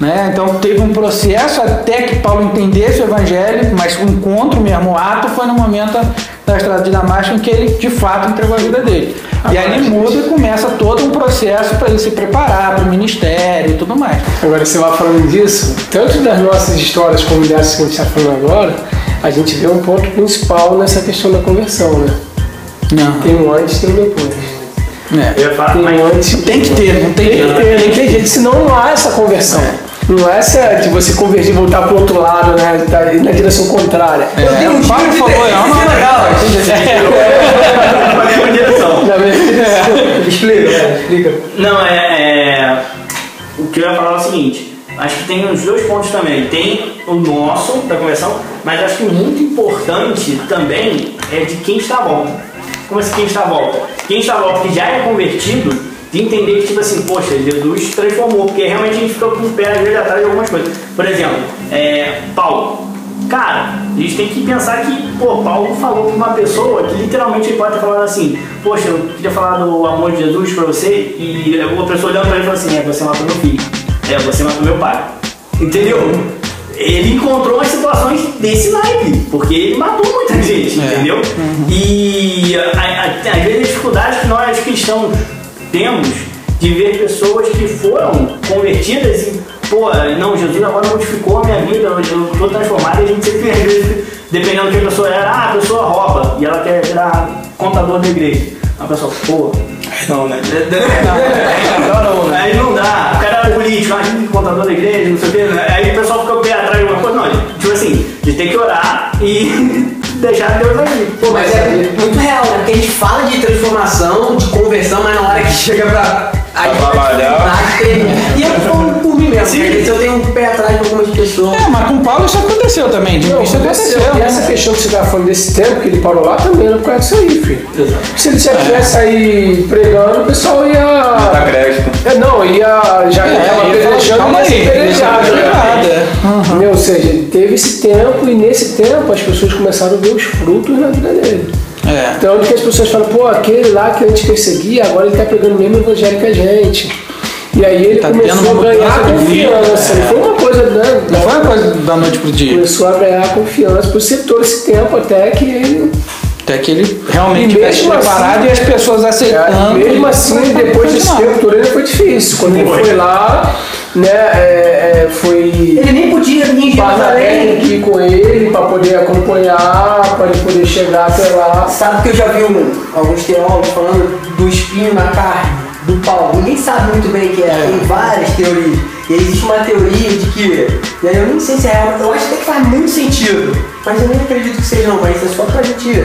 Né? Então teve um processo até que Paulo entendesse o evangelho, mas o encontro mesmo, o ato foi no momento da estrada de Damasco em que ele de fato entregou a vida dele. Agora, e aí ele muda e começa todo um processo para ele se preparar para o ministério e tudo mais. Agora você vai falando disso, tanto das nossas histórias como dessas que a gente está falando agora, a gente vê um ponto principal nessa questão da conversão, né? Não. Tem um antes e tem um depois. É. Falar, tem, antes, tem que ter, não tem, tem que ter, não tem jeito, senão não há essa conversão. É. Não é essa de você convergir e voltar pro outro lado, né? Tá na direção contrária. É, eu tenho um tipo por favor, é uma legal. [laughs] [laughs] Explica, explica. Não, é, é. O que eu ia falar é o seguinte. Acho que tem os dois pontos também. Tem o nosso da conversão, mas acho que muito importante também é de quem está à volta. Como assim quem está à volta? Quem está à volta que já é convertido de entender que, tipo assim, poxa, Jesus transformou, porque realmente a gente ficou com o pé às vezes atrás de algumas coisas. Por exemplo, é, Paulo. Cara, a gente tem que pensar que, pô, Paulo falou com uma pessoa que literalmente ele pode ter falado assim, poxa, eu queria falar do amor de Jesus pra você, e uma pessoa olhando pra ele e assim, é, você matou meu filho, é, você matou meu pai. Entendeu? Ele encontrou umas situações desse naipe, porque ele matou muita gente, entendeu? E a- a- às vezes a dificuldade que nós cristãos temos de ver pessoas que foram convertidas e, pô, não, Jesus agora modificou a minha vida, eu estou transformado e a gente sempre, vezes, dependendo do que a pessoa era, ah, a pessoa rouba e ela quer virar contador da igreja. A pessoa, pô, Não, né? [laughs] não, não, aí não dá. O cara era político, ah, contador da igreja, não sei o quê. né? Aí o pessoal fica o pé atrás de uma coisa. Não, tipo assim, a gente tem que orar e [laughs] deixar Deus agir. Pô, mas é muito real, né? Porque a gente fala de transformação, de conversão, mas na hora que chega pra. Aí trabalhar. E eu falo por mim mesmo, porque vezes eu tenho um pé atrás de algumas pessoas. É, mas com Paulo isso aconteceu também. Não, isso aconteceu. E né? essa questão que você estava falando desse tempo que ele parou lá também era por causa disso aí, filho. Se ele já tivesse aí pregando, o pessoal ia. crédito. É, não, ia. Já É, falar, pelejando, ia ser pelejado, né? é. Entendeu? Ou seja, teve esse tempo e nesse tempo as pessoas começaram a ver os frutos na vida dele. É. Então, que as pessoas falam, pô, aquele lá que antes perseguia, agora ele tá pegando o mesmo evangelho que a gente. E aí ele Tá começou a ganhar confiança. é. Foi uma coisa, né? Não foi uma coisa da noite pro dia. Começou a ganhar confiança por ser todo esse tempo até que ele. Até que ele realmente E tivesse mesmo preparado assim- e as pessoas aceitando. mesmo assim, depois desse tempo todo foi difícil. Quando ele foi lá, né, é, é, foi Ele nem podia vir em Barnabé Jerusalém. aqui com ele para poder acompanhar, para ele poder chegar até lá. Sabe que eu já vi um- alguns teólogos falando do espinho na carne, do pau. Ninguém sabe muito bem o que é, tem várias teorias. E existe uma teoria de que, e aí eu nem sei se é real, eu acho até que faz muito sentido, mas eu nem acredito que seja não, mas é só pra gente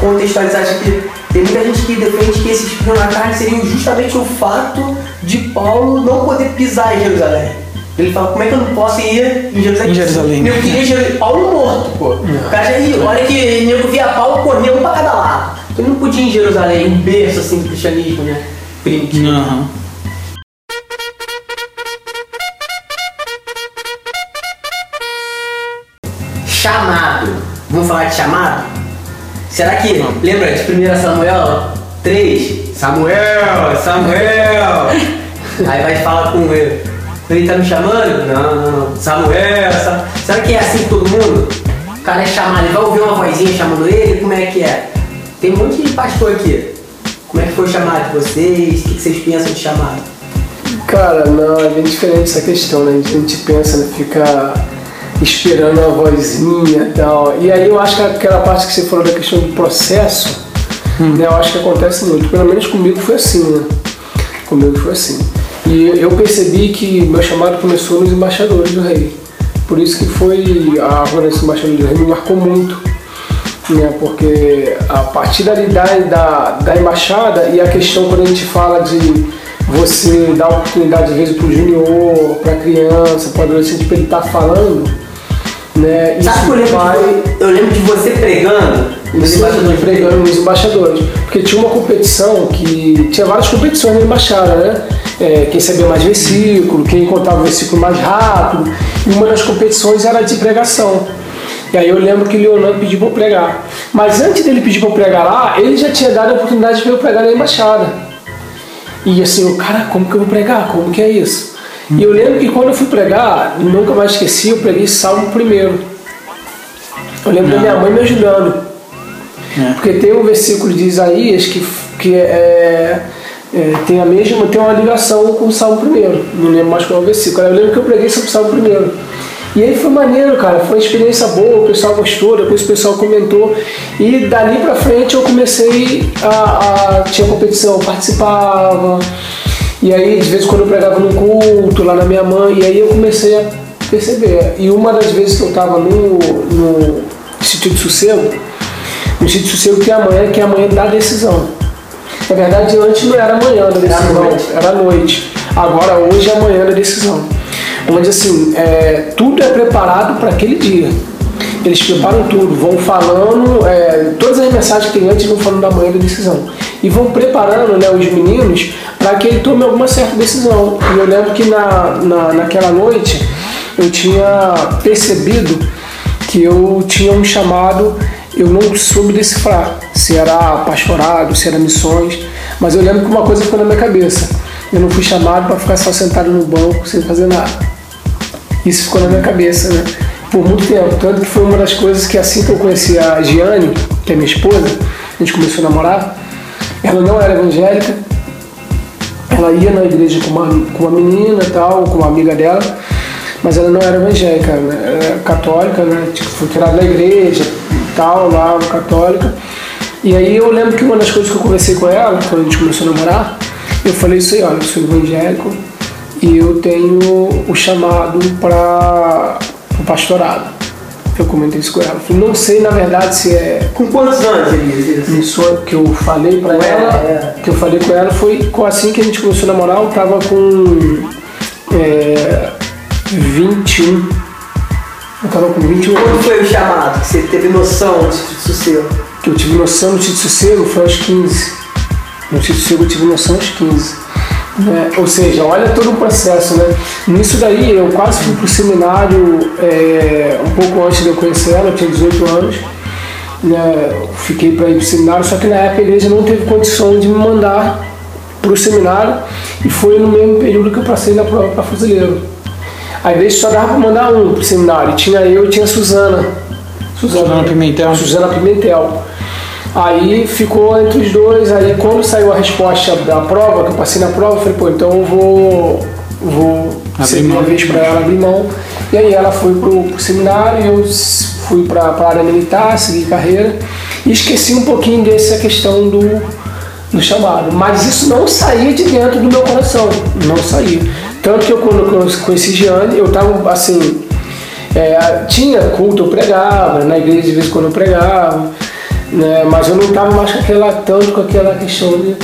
contextualizar isso aqui. Tem muita gente que defende que esse espinho na carne seria justamente o fato de Paulo não poder pisar em Jerusalém. Ele fala, como é que eu não posso ir em Jerusalém? Em Jerusalém. Eu queria Jeru- Paulo morto, pô. O cara já olha que nego via Paulo correndo um pra cada lado. Ele não podia ir em Jerusalém, um berço assim do cristianismo, né? Primitivo. Aham. Chamado. Vamos falar de chamado? Será que, lembra de 1 Samuel 3? Samuel, Samuel. Aí vai falar com ele. Ele tá me chamando? Não, não, não. Samuel, Sa- será que é assim todo mundo? O cara é chamado, ele vai ouvir uma vozinha chamando ele? Como é que é? Tem um monte de pastor aqui. Como é que foi chamado de vocês? O que que vocês pensam de chamado? Cara, não, é bem diferente essa questão, né? A gente pensa, né? Fica esperando a vozinha e tal. E aí eu acho que aquela parte que você falou da questão do processo, né? Eu acho que acontece muito. Pelo menos comigo foi assim, né? Comigo foi assim. E eu percebi que meu chamado começou nos embaixadores do rei. Por isso que foi a organização do embaixador do rei me marcou muito. Né? Porque a partir da, da, da embaixada e a questão quando a gente fala de você dar oportunidade às vezes para o junior, para a criança, para o adolescente, para ele estar falando, né? Sabe que eu lembro, vai de, eu lembro de você pregando nos Sim, embaixadores pregando nos embaixadores. Porque tinha uma competição que. Tinha várias competições na embaixada, né? É, quem sabia mais versículo, quem contava o versículo mais rápido. E uma das competições era de pregação. E aí eu lembro que Leonardo pediu para eu pregar. Mas antes dele pedir para eu pregar lá, ele já tinha dado a oportunidade para eu pregar na embaixada. E assim, eu, cara, como que eu vou pregar? Como que é isso? E eu lembro que quando eu fui pregar, nunca mais esqueci, eu preguei Salmo primeiro. Eu lembro da minha mãe me ajudando. Porque tem um versículo de Isaías que, que é, é, tem a mesma, tem uma ligação com o Salmo primeiro. Não lembro mais qual é o versículo. Eu lembro que eu preguei sobre o Salmo primeiro. E aí foi maneiro, cara. Foi uma experiência boa, o pessoal gostou, depois o pessoal comentou. E dali pra frente eu comecei a. a tinha competição, eu participava. E aí, de vez em quando eu pregava no culto lá na minha mãe, e aí eu comecei a perceber. E uma das vezes que eu estava no, no Instituto de Sossego, no Instituto de Sossego tem a manhã, que é a manhã da decisão. Na verdade, antes não era amanhã da decisão, era noite. Agora, hoje é amanhã da decisão. Onde, assim, é, tudo é preparado para aquele dia. Eles preparam tudo, vão falando, é, todas as mensagens que tem antes vão falando da manhã da decisão. E vão preparando né, os meninos para que ele tome alguma certa decisão. E eu lembro que na, na, naquela noite eu tinha percebido que eu tinha um chamado, eu não soube decifrar se era pastorado, se era missões, mas eu lembro que uma coisa ficou na minha cabeça. Eu não fui chamado para ficar só sentado no banco sem fazer nada. Isso ficou na minha cabeça, né? Por muito tempo. Tanto que foi uma das coisas que assim que eu conheci a Giane, que é minha esposa, a gente começou a namorar, ela não era evangélica, ela ia na igreja com uma, com uma menina tal, com uma amiga dela, mas ela não era evangélica, né? Era católica, né? Tipo, foi tirada da igreja tal, lá, católica. E aí eu lembro que uma das coisas que eu conversei com ela, quando a gente começou a namorar, eu falei isso aí, olha, eu sou evangélico e eu tenho o chamado para o pastorado. Eu comentei isso com ela. Falei, não sei na verdade se é Com quantos anos, Elias? isso? isso que eu falei pra ela, é. que eu falei com ela foi assim que a gente começou a namorar, eu tava com é, 21. Eu tava com 21 Quando anos. foi o chamado? que Você teve noção disso seu? Que eu tive noção no Tito Sossego foi aos 15. No Tito Sossego eu tive noção aos 15. Né? Ou seja, olha todo o processo, né? Nisso daí eu quase fui pro seminário é, um pouco antes de eu conhecer ela, eu tinha 18 anos. Né? Fiquei para ir pro seminário, só que na época a igreja não teve condição de me mandar pro seminário e foi no mesmo período que eu passei na prova para fuzileiro. A igreja só dava para mandar um pro seminário, tinha eu e tinha a Suzana. Suzana Pimentel. Suzana Pimentel. Aí ficou entre os dois, aí quando saiu a resposta da prova, que eu passei na prova, eu falei, pô, então eu vou, vou Abrir mão. vez para ela abrir mão. E aí ela foi pro, pro seminário, eu fui para a área militar, segui carreira, e esqueci um pouquinho dessa questão do, do chamado. Mas isso não saía de dentro do meu coração, não saía. Tanto que eu, quando eu conheci Giane, eu tava assim, é, tinha culto, eu pregava, na igreja de vez em quando eu pregava, né, mas eu não estava mais com aquela, tanto com aquela questão de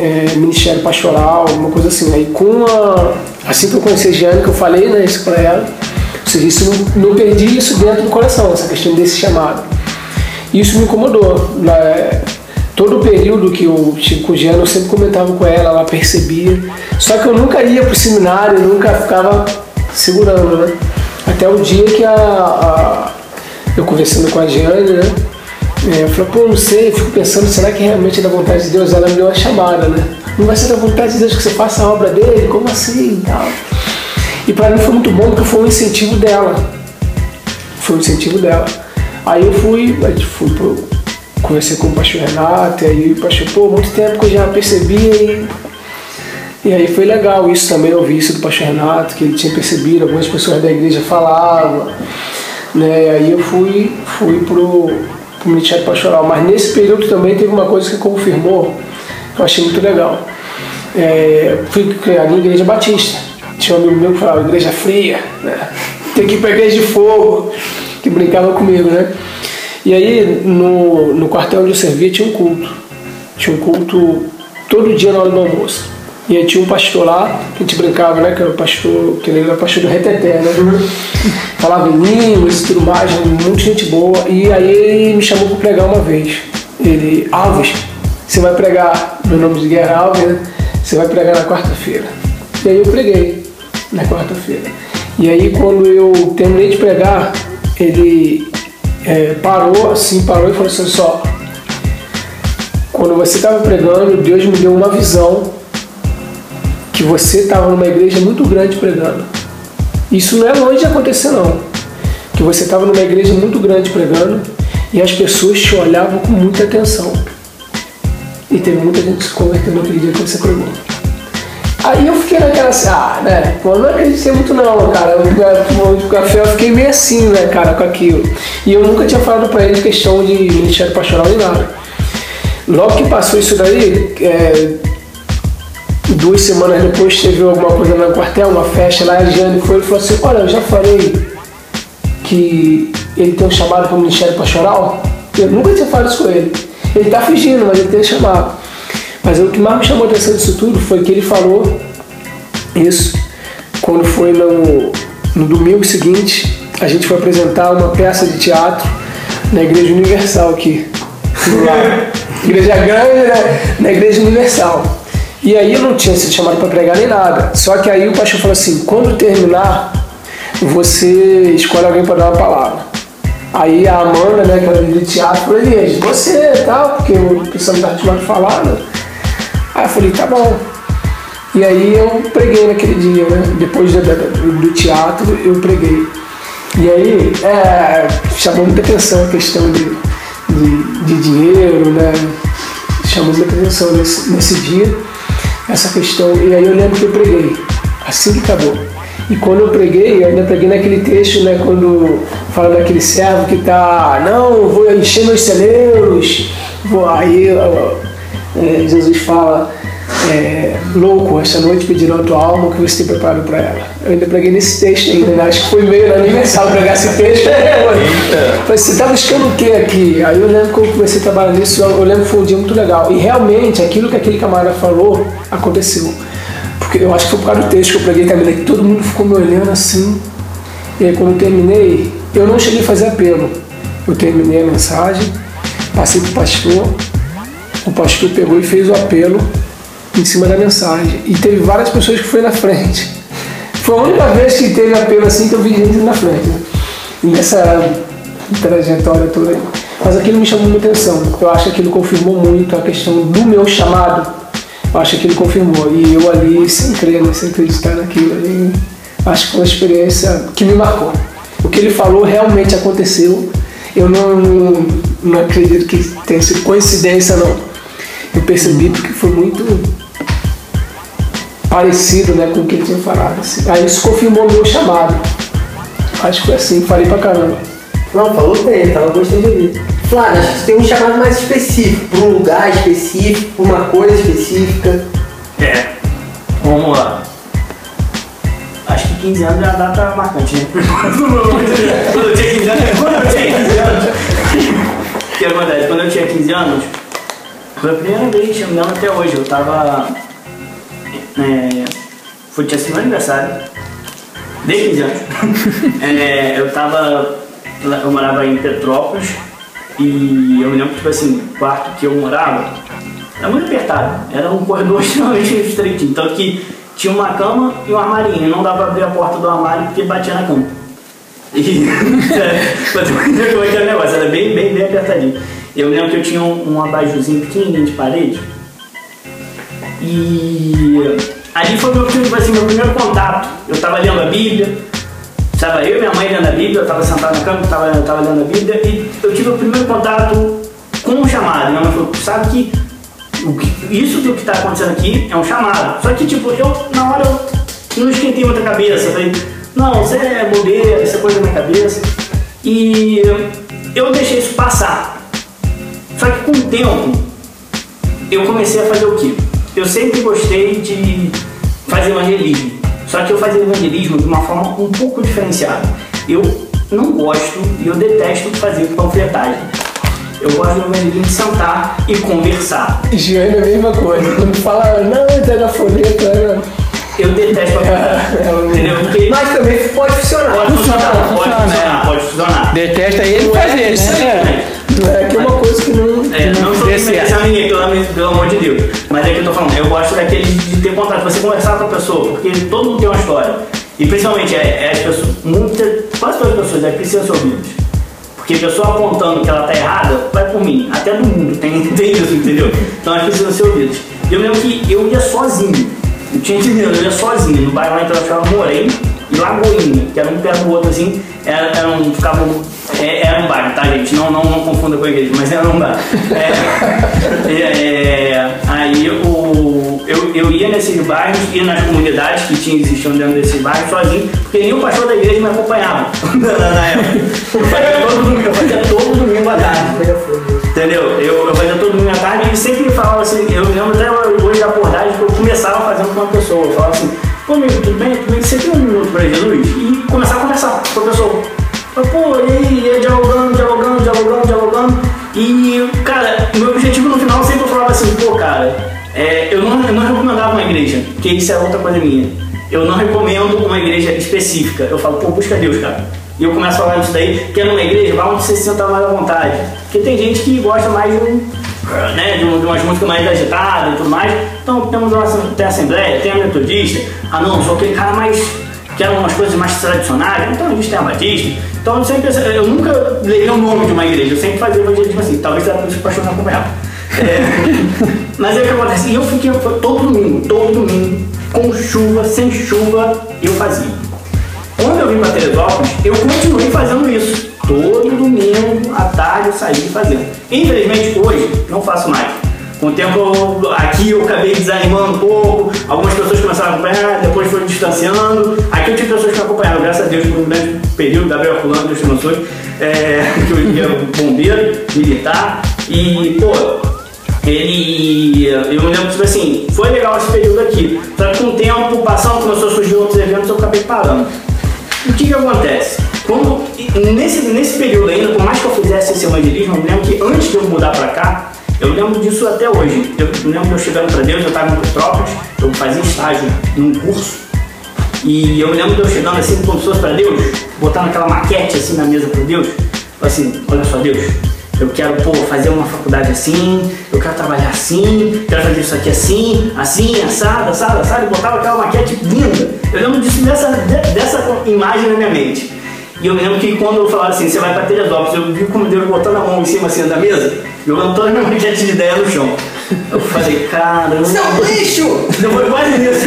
é, ministério pastoral, uma coisa assim. Aí com a, assim que eu conheci a Giane, que eu falei né, isso para ela, ou seja, não, perdi isso dentro do coração, essa questão desse chamado. Isso me incomodou. né, todo o período que eu estive com a Giane, eu sempre comentava com ela, ela percebia. Só que eu nunca ia para o seminário, nunca ficava segurando, né? Até o dia que a, a- eu conversando com a Giane, né? É, Eu falei, pô, não sei, fico pensando, será que realmente é da vontade de Deus? Ela me deu uma chamada, né? Não vai ser da vontade de Deus que você faça a obra dele? Como assim e tal? E para mim foi muito bom porque foi um incentivo dela. Foi um incentivo dela. Aí eu fui, a fui pro, conversei com o pastor Renato, e aí o pastor, pô, muito tempo que eu já percebia e e aí foi legal isso também, eu ouvi isso do pastor Renato, que ele tinha percebido, algumas pessoas da igreja falavam, né? E aí eu fui, fui pro, pro Ministério Pastoral. Mas nesse período também teve uma coisa que confirmou, que eu achei muito legal. É, fui criado em igreja batista. Tinha um amigo meu que falava, igreja fria, né? [laughs] Tem que ir pra igreja de fogo, que brincava comigo, né? E aí no, no quartel onde eu servia tinha um culto. Tinha um culto todo dia na hora do almoço. E aí tinha um pastor lá, que a gente brincava, né? Que era o pastor, que ele era pastor do Reteté, né? Falava em línguas e tudo mais, muita gente boa. E aí ele me chamou para pregar uma vez. Ele, Alves, você vai pregar, meu nome de guerra é Alves, né? Você vai pregar na quarta-feira. E aí eu preguei na quarta-feira. E aí quando eu terminei de pregar, ele é, parou assim, parou e falou assim, só, quando você estava pregando, Deus me deu uma visão que você estava numa igreja muito grande pregando. Isso não é longe de acontecer não. Que você estava numa igreja muito grande pregando e as pessoas te olhavam com muita atenção. E teve muita gente se convertendo naquele dia que você pregou. Aí eu fiquei naquela assim, ah, né? Pô, não acreditei muito não, cara. O café eu fiquei meio assim, né, cara, com aquilo. E eu nunca tinha falado pra ele questão de ministério pastoral nem nada. Logo que passou isso daí, é, duas semanas depois teve alguma coisa no quartel, uma festa lá, a Giane foi e falou assim, olha, eu já falei que ele tem um chamado para o Ministério Pastoral. Eu nunca tinha falado isso com ele. Ele tá fingindo, mas ele tem um chamado. Mas o que mais me chamou a atenção disso tudo foi que ele falou isso quando foi no, no domingo seguinte, a gente foi apresentar uma peça de teatro na Igreja Universal aqui. [laughs] Igreja grande, né? Na Igreja Universal. E aí eu não tinha sido chamado para pregar nem nada. Só que aí o pastor falou assim: quando terminar, você escolhe alguém para dar uma palavra. Aí a Amanda, né, que era de teatro, falou, Elias, você e tal, porque o pessoal me tava acostumado falar, né? Aí eu falei, tá bom. E aí eu preguei naquele dia, né? Depois do, do- do teatro, eu preguei. E aí é, chamou muita atenção a questão de, de, de dinheiro, né? Chamou muita atenção nesse, nesse dia, essa questão. E aí eu lembro que eu preguei, assim que acabou. E quando eu preguei, eu ainda preguei naquele texto, né? Quando fala daquele servo que tá, não, vou encher meus celeiros, vou, aí ó, é, Jesus fala, é, louco, esta noite pedirão a tua alma o que você tem preparado para ela. Eu ainda preguei nesse texto ainda, né? acho que foi meio na aniversário pregar esse texto. Falei, você tá buscando o que aqui? Aí eu lembro que eu comecei a trabalhar nisso, eu lembro que foi um dia muito legal. E realmente, aquilo que aquele camarada falou, aconteceu. Porque eu acho que foi por causa do texto que eu preguei também, que todo mundo ficou me olhando assim. E aí quando eu terminei, eu não cheguei a fazer apelo. Eu terminei a mensagem, passei pro pastor, o pastor pegou e fez o apelo em cima da mensagem. E teve várias pessoas que foi na frente. Foi a única vez que teve apelo assim que eu vi gente na frente. Né? Nessa trajetória toda aí. Mas aquilo me chamou muita atenção. Eu acho que aquilo confirmou muito a questão do meu chamado. Eu acho que ele confirmou. E eu ali, sem crer, né, sem acreditar naquilo ali, acho que foi uma experiência que me marcou. O que ele falou realmente aconteceu. Eu não, não, não acredito que tenha sido coincidência, não. Eu percebi porque foi muito parecido né, com o que ele tinha falado. assim. Aí isso confirmou o meu chamado. Acho que foi assim, falei pra caramba. Não, falou bem, tava gostando de ouvir. Flávio, acho que você tem um chamado mais específico, para um lugar específico, pra uma coisa específica. É. Vamos lá. Acho que 15 anos é a data marcante, né? [laughs] quando eu tinha 15 anos. Quando eu tinha 15 anos. O que acontece? Quando eu tinha 15 anos, foi a primeira vez, eu me lembro até hoje, eu tava. É, foi sido meu aniversário. De 15 anos. É, eu tava. Eu morava em Petrópolis e eu me lembro, tipo assim, o quarto que eu morava era muito apertado. Era um corredor [laughs] extremamente estreitinho. Tanto que tinha uma cama e um armarinho. E não dava pra abrir a porta do armário porque batia na cama. E [laughs] entender como é que era o negócio, era bem, bem, bem apertadinho. Eu lembro que eu tinha um, um abajurzinho pequenininho de parede. E ali foi meu, tipo assim, meu primeiro contato. Eu tava lendo a Bíblia, Estava eu e minha mãe lendo a Bíblia, eu estava sentado na cama, estava tava lendo a Bíblia e eu tive o primeiro contato com um chamado. Minha mãe falou, sabe que o isso do que está acontecendo aqui é um chamado. Só que, tipo, eu, na hora, eu não esquentei muita cabeça. Eu falei, não, isso é bobeira, isso é coisa da minha cabeça. E eu deixei isso passar. Só que com o tempo, eu comecei a fazer o quê? Eu sempre gostei de fazer evangelismo. Só que eu fazia evangelismo de uma forma um pouco diferenciada. Eu não gosto e eu detesto fazer panfletagem. Eu gosto do evangelismo de sentar e conversar. Giane é a mesma coisa. Quando fala, não, entrega folheto, né? Eu detesto panfletagem. Entendeu? Porque Mas também pode funcionar. pode funcionar, pode funciona, funcionar, pode funcionar. Detesta ele fazer isso. né? Não é que é uma coisa que não. É, não estou dê certo. desmerecendo ninguém, pelo, pelo amor de Deus. Mas é que eu tô falando, eu gosto daquele de ter contato, você conversar com a pessoa, porque todo mundo tem uma história. E principalmente é, é as pessoas, muitas, quase todas as pessoas é, precisam ser ouvidas. Porque a pessoa apontando que ela tá errada, vai por mim. Até do mundo [laughs] tem, tem isso, entendeu? Então elas precisam ser ouvidas. Eu lembro que eu ia sozinho. Eu tinha 15 anos, eu ia sozinho. No bairro lá em Trafalgar, Morei e Lagoinha, que era um perto do outro assim, era, era um, ficavam, é, era um bairro, tá gente? Não, não, não confunda com a igreja, mas era um bairro. É, [laughs] é, é, aí o, eu, eu ia nesses bairros, ia nas comunidades que tinham, existiam dentro desses bairros sozinho, porque nem o pastor da igreja me acompanhava [laughs] na, época. Eu fazia todo domingo, eu fazia todo domingo à tarde. Entendeu? Eu, eu fazia todo domingo à tarde e sempre falava assim, eu me lembro até hoje da abordagem que eu começava fazendo com uma pessoa. Eu falava assim, pô amigo, tudo bem? Tudo bem? Você tem um minuto pra Jesus? E começar a conversar com Eu, Pô, e dialogando, dialogando, dialogando, dialogando. E, cara, meu objetivo no final sempre eu falava assim, pô, cara, é, eu, não, eu não recomendava uma igreja, porque isso é outra coisa minha. Eu não recomendo uma igreja específica. Eu falo, pô, busca Deus, cara. E eu começo a falar disso daí, que é numa igreja, vai onde você se senta mais à vontade. Porque tem gente que gosta mais de, um, né, de, de umas músicas mais agitadas e tudo mais. Então temos uma, tem a Assembleia, tem a Metodista. Ah não, sou aquele cara mais que eram umas coisas mais tradicionais, então a gente tem a Batista, então eu sempre, eu nunca levei o nome de uma igreja, eu sempre fazia evangelismo assim, talvez que o pastor não acompanhava. É, [laughs] mas aí o que acontece? E eu fiquei todo domingo, todo domingo, com chuva, sem chuva, eu fazia. Quando eu vim para Teresópolis, eu continuei fazendo isso. Todo domingo, à tarde, eu saí fazendo. Infelizmente, hoje, não faço mais. Com o tempo, eu- aqui eu acabei desanimando um pouco, algumas pessoas começaram a acompanhar, depois foram distanciando. Aqui eu tive pessoas que me acompanharam, graças a Deus, por um período, Gabriel Fulano, Deus abençoe, é, [laughs] que hoje é bombeiro, militar, e, pô, ele. Eu me lembro, tipo assim, foi legal esse período aqui. Só que com o tempo, passando, começou a surgir outros eventos, eu acabei parando. O que que acontece? Quando, nesse, nesse período ainda, por mais que eu fizesse esse evangelismo, eu me lembro que antes de eu mudar pra cá, eu lembro disso até hoje. Eu lembro eu chegando pra Deus, eu estava em Petrópolis, eu fazia estágio num curso, e eu lembro de eu chegando assim com pessoas pra Deus, botando aquela maquete assim na mesa pra Deus, assim, olha só Deus, eu quero pô, fazer uma faculdade assim, eu quero trabalhar assim, quero fazer isso aqui assim, assim, assado, assado, assado, e botava aquela maquete linda. Eu lembro disso dessa, de- dessa imagem na minha mente. E eu me lembro que quando eu falava assim, você vai pra Teresópolis, eu vi como Deus botando a mão em cima assim da mesa, jogando toda a minha maquete de ideia no chão. Eu falei, caramba. Seu lixo! Depois quase nisso.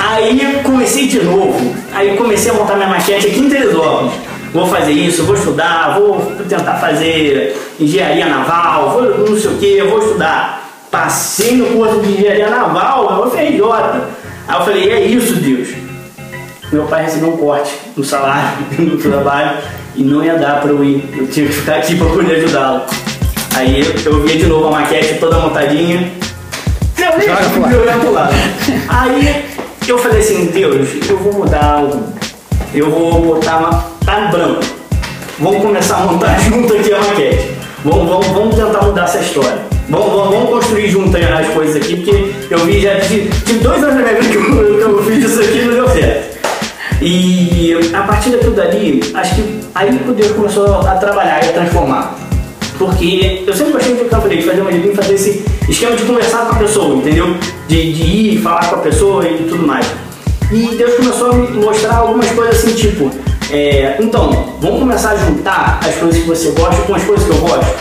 Aí eu comecei de novo. Aí comecei a montar minha maquete aqui em Teresópolis. Vou fazer isso, vou estudar, vou tentar fazer engenharia naval, vou não sei o que, vou estudar. Passei no curso de engenharia naval, eu FRJ. Aí eu falei, é isso, Deus. Meu pai recebeu um corte no salário, [laughs] no trabalho, e não ia dar pra eu ir. Eu tinha que ficar aqui pra poder ajudá-lo. Aí eu, via de novo a maquete toda montadinha. Lixo, Joga pro lado. Aí eu falei assim, Deus, eu vou mudar algo. Eu vou botar uma. tá em branco. Vamos começar a montar [laughs] junto aqui a maquete. Vamos, vamos, vamos tentar mudar essa história. Vamos, vamos, vamos construir junto as coisas aqui, porque eu vi já tive, tive dois anos na minha vida que eu, que eu fiz isso aqui e não deu certo. E a partir daquilo dali, acho que aí que Deus começou a trabalhar e a transformar. Porque eu sempre gostei do que de fazer uma livrinha, fazer esse esquema de conversar com a pessoa, entendeu? De, de ir falar com a pessoa e tudo mais. E Deus começou a me mostrar algumas coisas assim, tipo, é, então, vamos começar a juntar as coisas que você gosta com as coisas que eu gosto.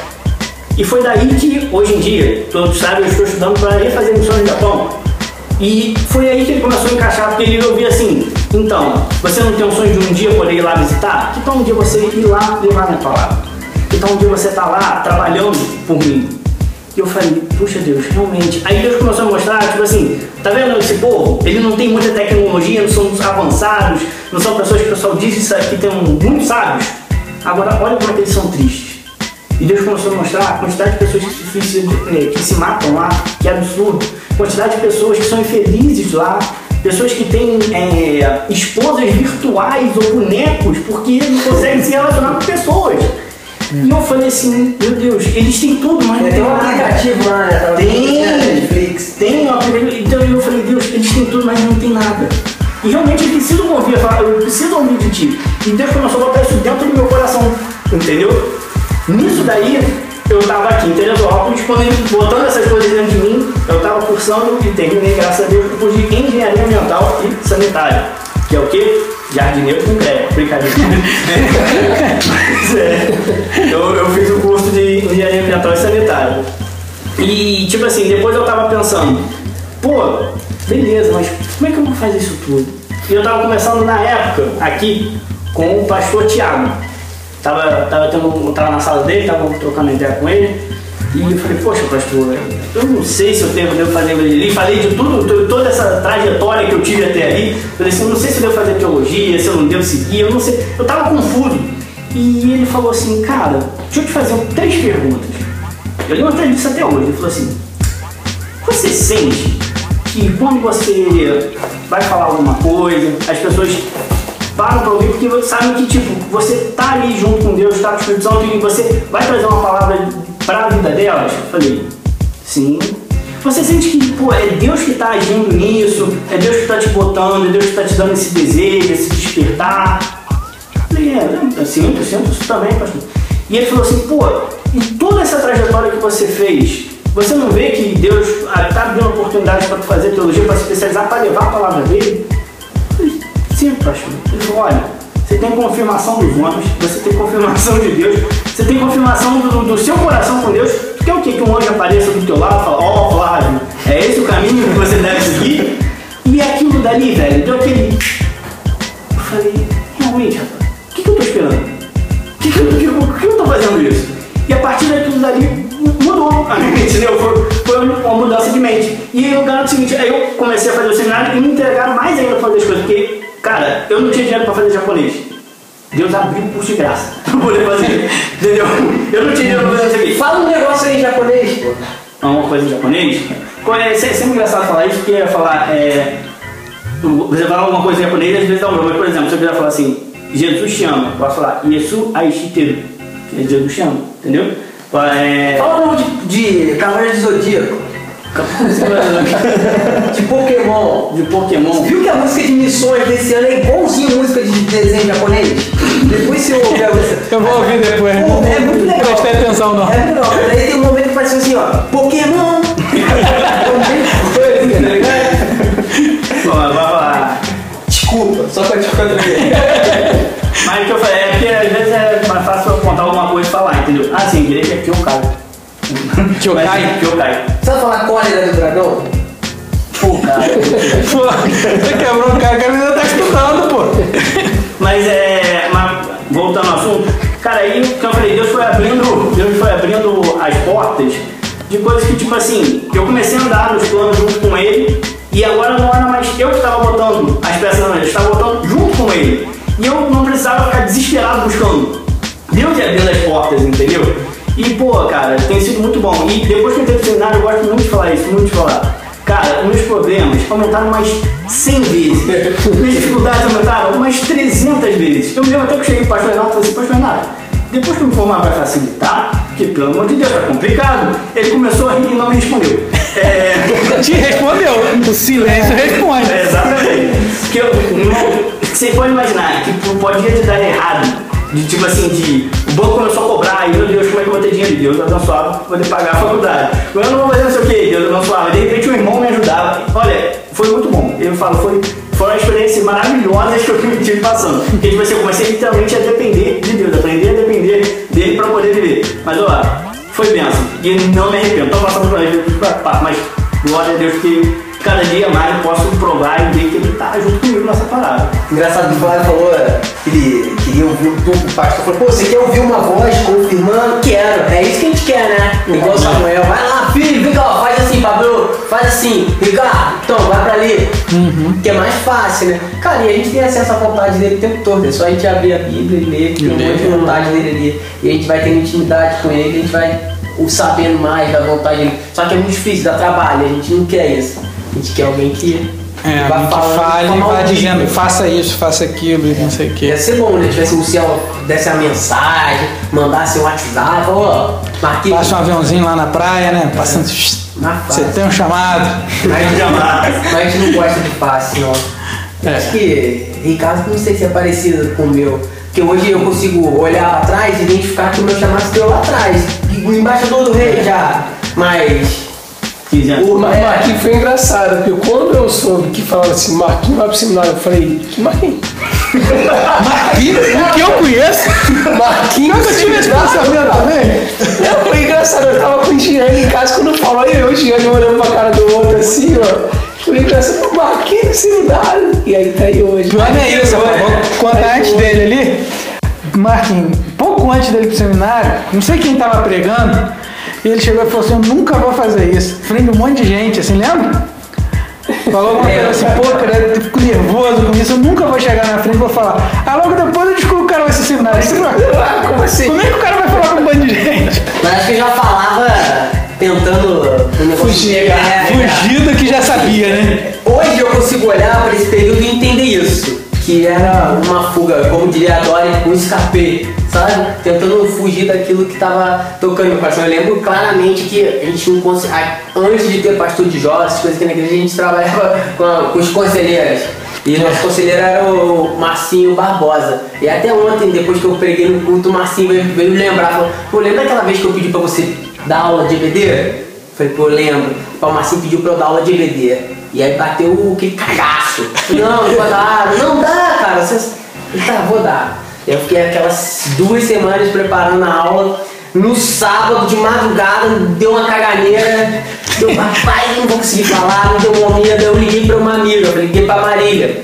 E foi daí que, hoje em dia, todos sabem, eu estou estudando para ir fazer missões no Japão. E foi aí que ele começou a encaixar, porque ele ouvia assim, então, você não tem um sonho de um dia poder ir lá visitar? Que tal um dia você ir lá levar minha palavra? Que tal um dia você estar lá trabalhando por mim? E eu falei, puxa Deus, realmente. Aí Deus começou a mostrar, tipo assim, tá vendo esse povo? Ele não tem muita tecnologia, não são avançados, não são pessoas que o pessoal diz isso aqui, tem muitos sábios. Agora, olha como é que eles são tristes. E Deus começou a mostrar a quantidade de pessoas que se, eh, que se matam lá, que é absurdo. Quantidade de pessoas que são infelizes lá. Pessoas que têm eh, esposas virtuais ou bonecos porque não conseguem se relacionar com pessoas. E eu falei assim, meu Deus, eles têm tudo, mas não Tem um aplicativo lá, né? Tem. Netflix. Tem um aplicativo. Então eu falei, Deus, eles têm tudo, mas não tem nada. E realmente eu preciso ouvir, falar, eu preciso ouvir de ti. E Deus começou a botar isso dentro do meu coração, entendeu? Nisso daí, eu tava aqui em Teresópolis, quando ele botando essas coisas dentro de mim, eu tava cursando e terminei, graças a Deus, o curso de engenharia ambiental e sanitária. Que é o quê? Jardineiro com crédito, brincadeira. [laughs] Mas é, eu, eu fiz o curso de engenharia ambiental e sanitária. E tipo assim, depois eu tava pensando, pô, beleza, mas como é que eu vou fazer isso tudo? E eu tava conversando na época, aqui, com o pastor Tiago. Tava, tava, tendo, tava na sala dele, tava trocando ideia com ele. E eu falei, poxa, pastor, eu não sei se eu tenho, devo fazer evangelismo. Falei de tudo, to- toda essa trajetória que eu tive até ali. Falei assim, eu não sei se eu devo fazer teologia, se eu não devo seguir, eu não sei. Eu tava confuso. E ele falou assim, cara, deixa eu te fazer três perguntas. Eu lembro até disso até hoje. Ele falou assim, você sente que quando você vai falar alguma coisa, as pessoas param para ouvir porque você sabe que tipo, você tá ali junto com Deus, tá com o Espírito Santo e você vai trazer uma palavra para a vida delas? Eu falei, sim. Você sente que pô, é Deus que está agindo nisso, é Deus que está te botando, é Deus que está te dando esse desejo, esse despertar. Eu falei, é, eu sinto, eu sinto isso também, pastor. E ele falou assim, pô, e toda essa trajetória que você fez, você não vê que Deus está abrindo oportunidades para tu fazer teologia, para se especializar, para levar a palavra dele? Sim, pastor. Ele falou, olha, você tem confirmação dos homens, você tem confirmação de Deus, você tem confirmação do, do seu coração com Deus. Tu quer o quê? Que um anjo apareça do teu lado e fala, ó Flávio, é esse o caminho que você deve seguir? E aquilo dali, velho, deu aquele. Eu falei, realmente, rapaz, o que, que eu tô esperando? O que, que, eu- que, que eu tô fazendo isso? E a partir daquilo dali mudou a minha mente, [laughs] entendeu? Foi, foi uma mudança de mente. E aí eu garanto o seguinte, aí eu comecei a fazer o seminário e me entregaram mais ainda pra fazer as coisas, porque, cara, eu não tinha dinheiro pra fazer japonês. Deus abriu por de graça [laughs] pra poder fazer, entendeu? Eu não tinha dinheiro pra fazer isso aqui. Fala um negócio aí em japonês, pô. Uma coisa em japonês? É sempre sempre engraçado falar isso, porque eu ia falar, é, você fala alguma coisa em japonês, às vezes dá um problema. Mas, por exemplo, se eu quiser falar assim, Jesus te ama, eu posso falar Yesu Aishiteru, que é Jesus te ama, entendeu? É, Fala o nome de, de Cavaleiro de Zodíaco. De Pokémon. de Pokémon. Viu que a música de missões desse ano é igualzinho música de desenho japonês? Depois você ouve a música. Eu vou ouvir depois. Pô, é muito legal. Prestei atenção, não. É muito legal. Aí tem um momento que faz assim, ó. Pokémon! Coisa, tá ligado? Bom, vai falar. Desculpa, só pra te contar. Mas o que eu falei é porque às vezes é mais fácil eu contar alguma coisa e falar, entendeu? Ah, sim, igreja é Kyokai. Kyokai? Mas, Kyokai. Sabe falar cólera do dragão? Pô, cara. Você quebrou o cara, cara ainda tá estudando, pô. Mas é. Mas, voltando ao assunto, cara, aí que eu falei, Deus foi abrindo. Deus foi abrindo as portas de coisas que, tipo assim, eu comecei a andar nos planos junto com ele, e agora não era mais eu que estava botando as peças na mesa, eu estava botando junto com ele. E eu não precisava ficar desesperado buscando. Deus ia abrindo as portas, entendeu? E, pô, cara, tem sido muito bom. E depois que eu entrei no seminário, eu gosto muito de falar isso, muito de falar. Cara, meus problemas aumentaram mais 100 vezes. [laughs] Minhas dificuldades aumentaram mais 300 vezes. Eu me lembro até que eu cheguei pro pastor Renato e falei assim, pastor Renato, depois que eu me formar vai facilitar, porque pelo amor de Deus, é complicado. Ele começou a rir e não me respondeu. É... [laughs] Te respondeu. O silêncio responde. É, exatamente. Porque eu, irmão, você pode imaginar que podia te dar errado. De tipo assim, de o banco começou a cobrar, e meu Deus, como é que eu vou ter dinheiro? Deus abençoava pra poder pagar a faculdade. Eu não vou fazer não sei o que, Deus abençoava. De repente um irmão me ajudava. Olha, foi muito bom. Eu falo, foi, uma experiência maravilhosa que eu [laughs] tive passando. Porque tipo assim, eu comecei literalmente a depender de Deus, aprender a depender dele pra poder viver. Mas ó, foi benção. E não me arrependo. Tô passando por aí, mas glória a Deus que cada dia mais eu posso provar e ver que ele tá junto comigo nessa parada. Engraçado que o Flávio falou que ele queria ouvir o o pastor falou, pô, você quer ouvir uma voz confirmando? Quero. É isso que a gente quer, né? Igual o Samuel. Vai lá, filho, vem cá, faz assim, Pablo, faz assim, Ricardo, então, vai pra ali. Que é mais fácil, né? Cara, e a gente tem acesso à vontade dele o tempo todo. É só a gente abrir a Bíblia e ler, tem um monte de vontade dele ali. E a gente vai tendo intimidade com ele, a gente vai o sabendo mais da vontade dele. Só que é muito difícil, dá trabalho, a gente não quer isso. A gente quer alguém que É, vai alguém que fale e audível. dizendo, faça isso, faça aquilo e não sei o quê. Ia ser bom, né? Tivesse um céu, desse a mensagem, mandasse um WhatsApp, ó, Marquinhos. Passa um aviãozinho lá na praia, né? Passando. Na Você tem um chamado. Mas, mas a gente não gosta de fácil, não. É. [laughs] Acho que Ricardo não sei se é parecido com o meu. Porque hoje eu consigo olhar pra trás e identificar que o meu chamado deu lá atrás. O embaixador do rei já. Mas. 15 anos. O, Mas é, Marquinhos foi engraçado, porque quando eu soube que falava assim, Marquinhos vai pro seminário, eu falei, que Marquinhos? [laughs] Marquinhos, o que eu conheço. Marquinhos Nunca tive esse pensamento também. Não, foi engraçado, eu tava com o Giane em casa quando falou, eu e o Giane olhando pra cara do outro assim, ó. Foi engraçado, Marquinhos seminário. E aí tá aí hoje. Não é isso, eu vou contar antes dele ali. Marquinhos, pouco antes dele pro seminário, não sei quem tava pregando, e ele chegou e falou assim: Eu nunca vou fazer isso. Frente um monte de gente, assim, lembra? Falou alguma coisa assim, pô, cara, eu fico nervoso com isso, eu nunca vou chegar na frente e vou falar. Aí logo depois eu descubro que o cara vai se "Ah, [laughs] Como assim? Como é que o cara vai falar com um bando de gente? mas acho que já falava tentando Fugir, é, é. Fugido que já sabia, né? Hoje eu consigo olhar para esse período e entender isso. Que era uma fuga, como diria a Dori, um escape, sabe? Tentando fugir daquilo que estava tocando no coração. Eu lembro claramente que a gente não conseguia. Antes de ter pastor de jovens, essas coisas aqui na igreja, a gente trabalhava [laughs] com, a- com os conselheiros. E nosso conselheiro era o Marcinho Barbosa. E até ontem, depois que eu preguei no culto, o Marcinho veio, veio me lembrar. Falou, pô, lembra aquela vez que eu pedi pra você dar aula de EBD? Falei, pô, lembro. O Marcinho pediu pra eu dar aula de EBD. E aí bateu aquele cagaço. Não, não dar, não dá, cara. Você... Tá, vou dar. Eu fiquei aquelas duas semanas preparando a aula. No sábado, de madrugada, deu uma caganeira. Deu, rapaz, não vou conseguir falar, não deu medo. Eu liguei pra uma amiga, eu liguei pra Marília.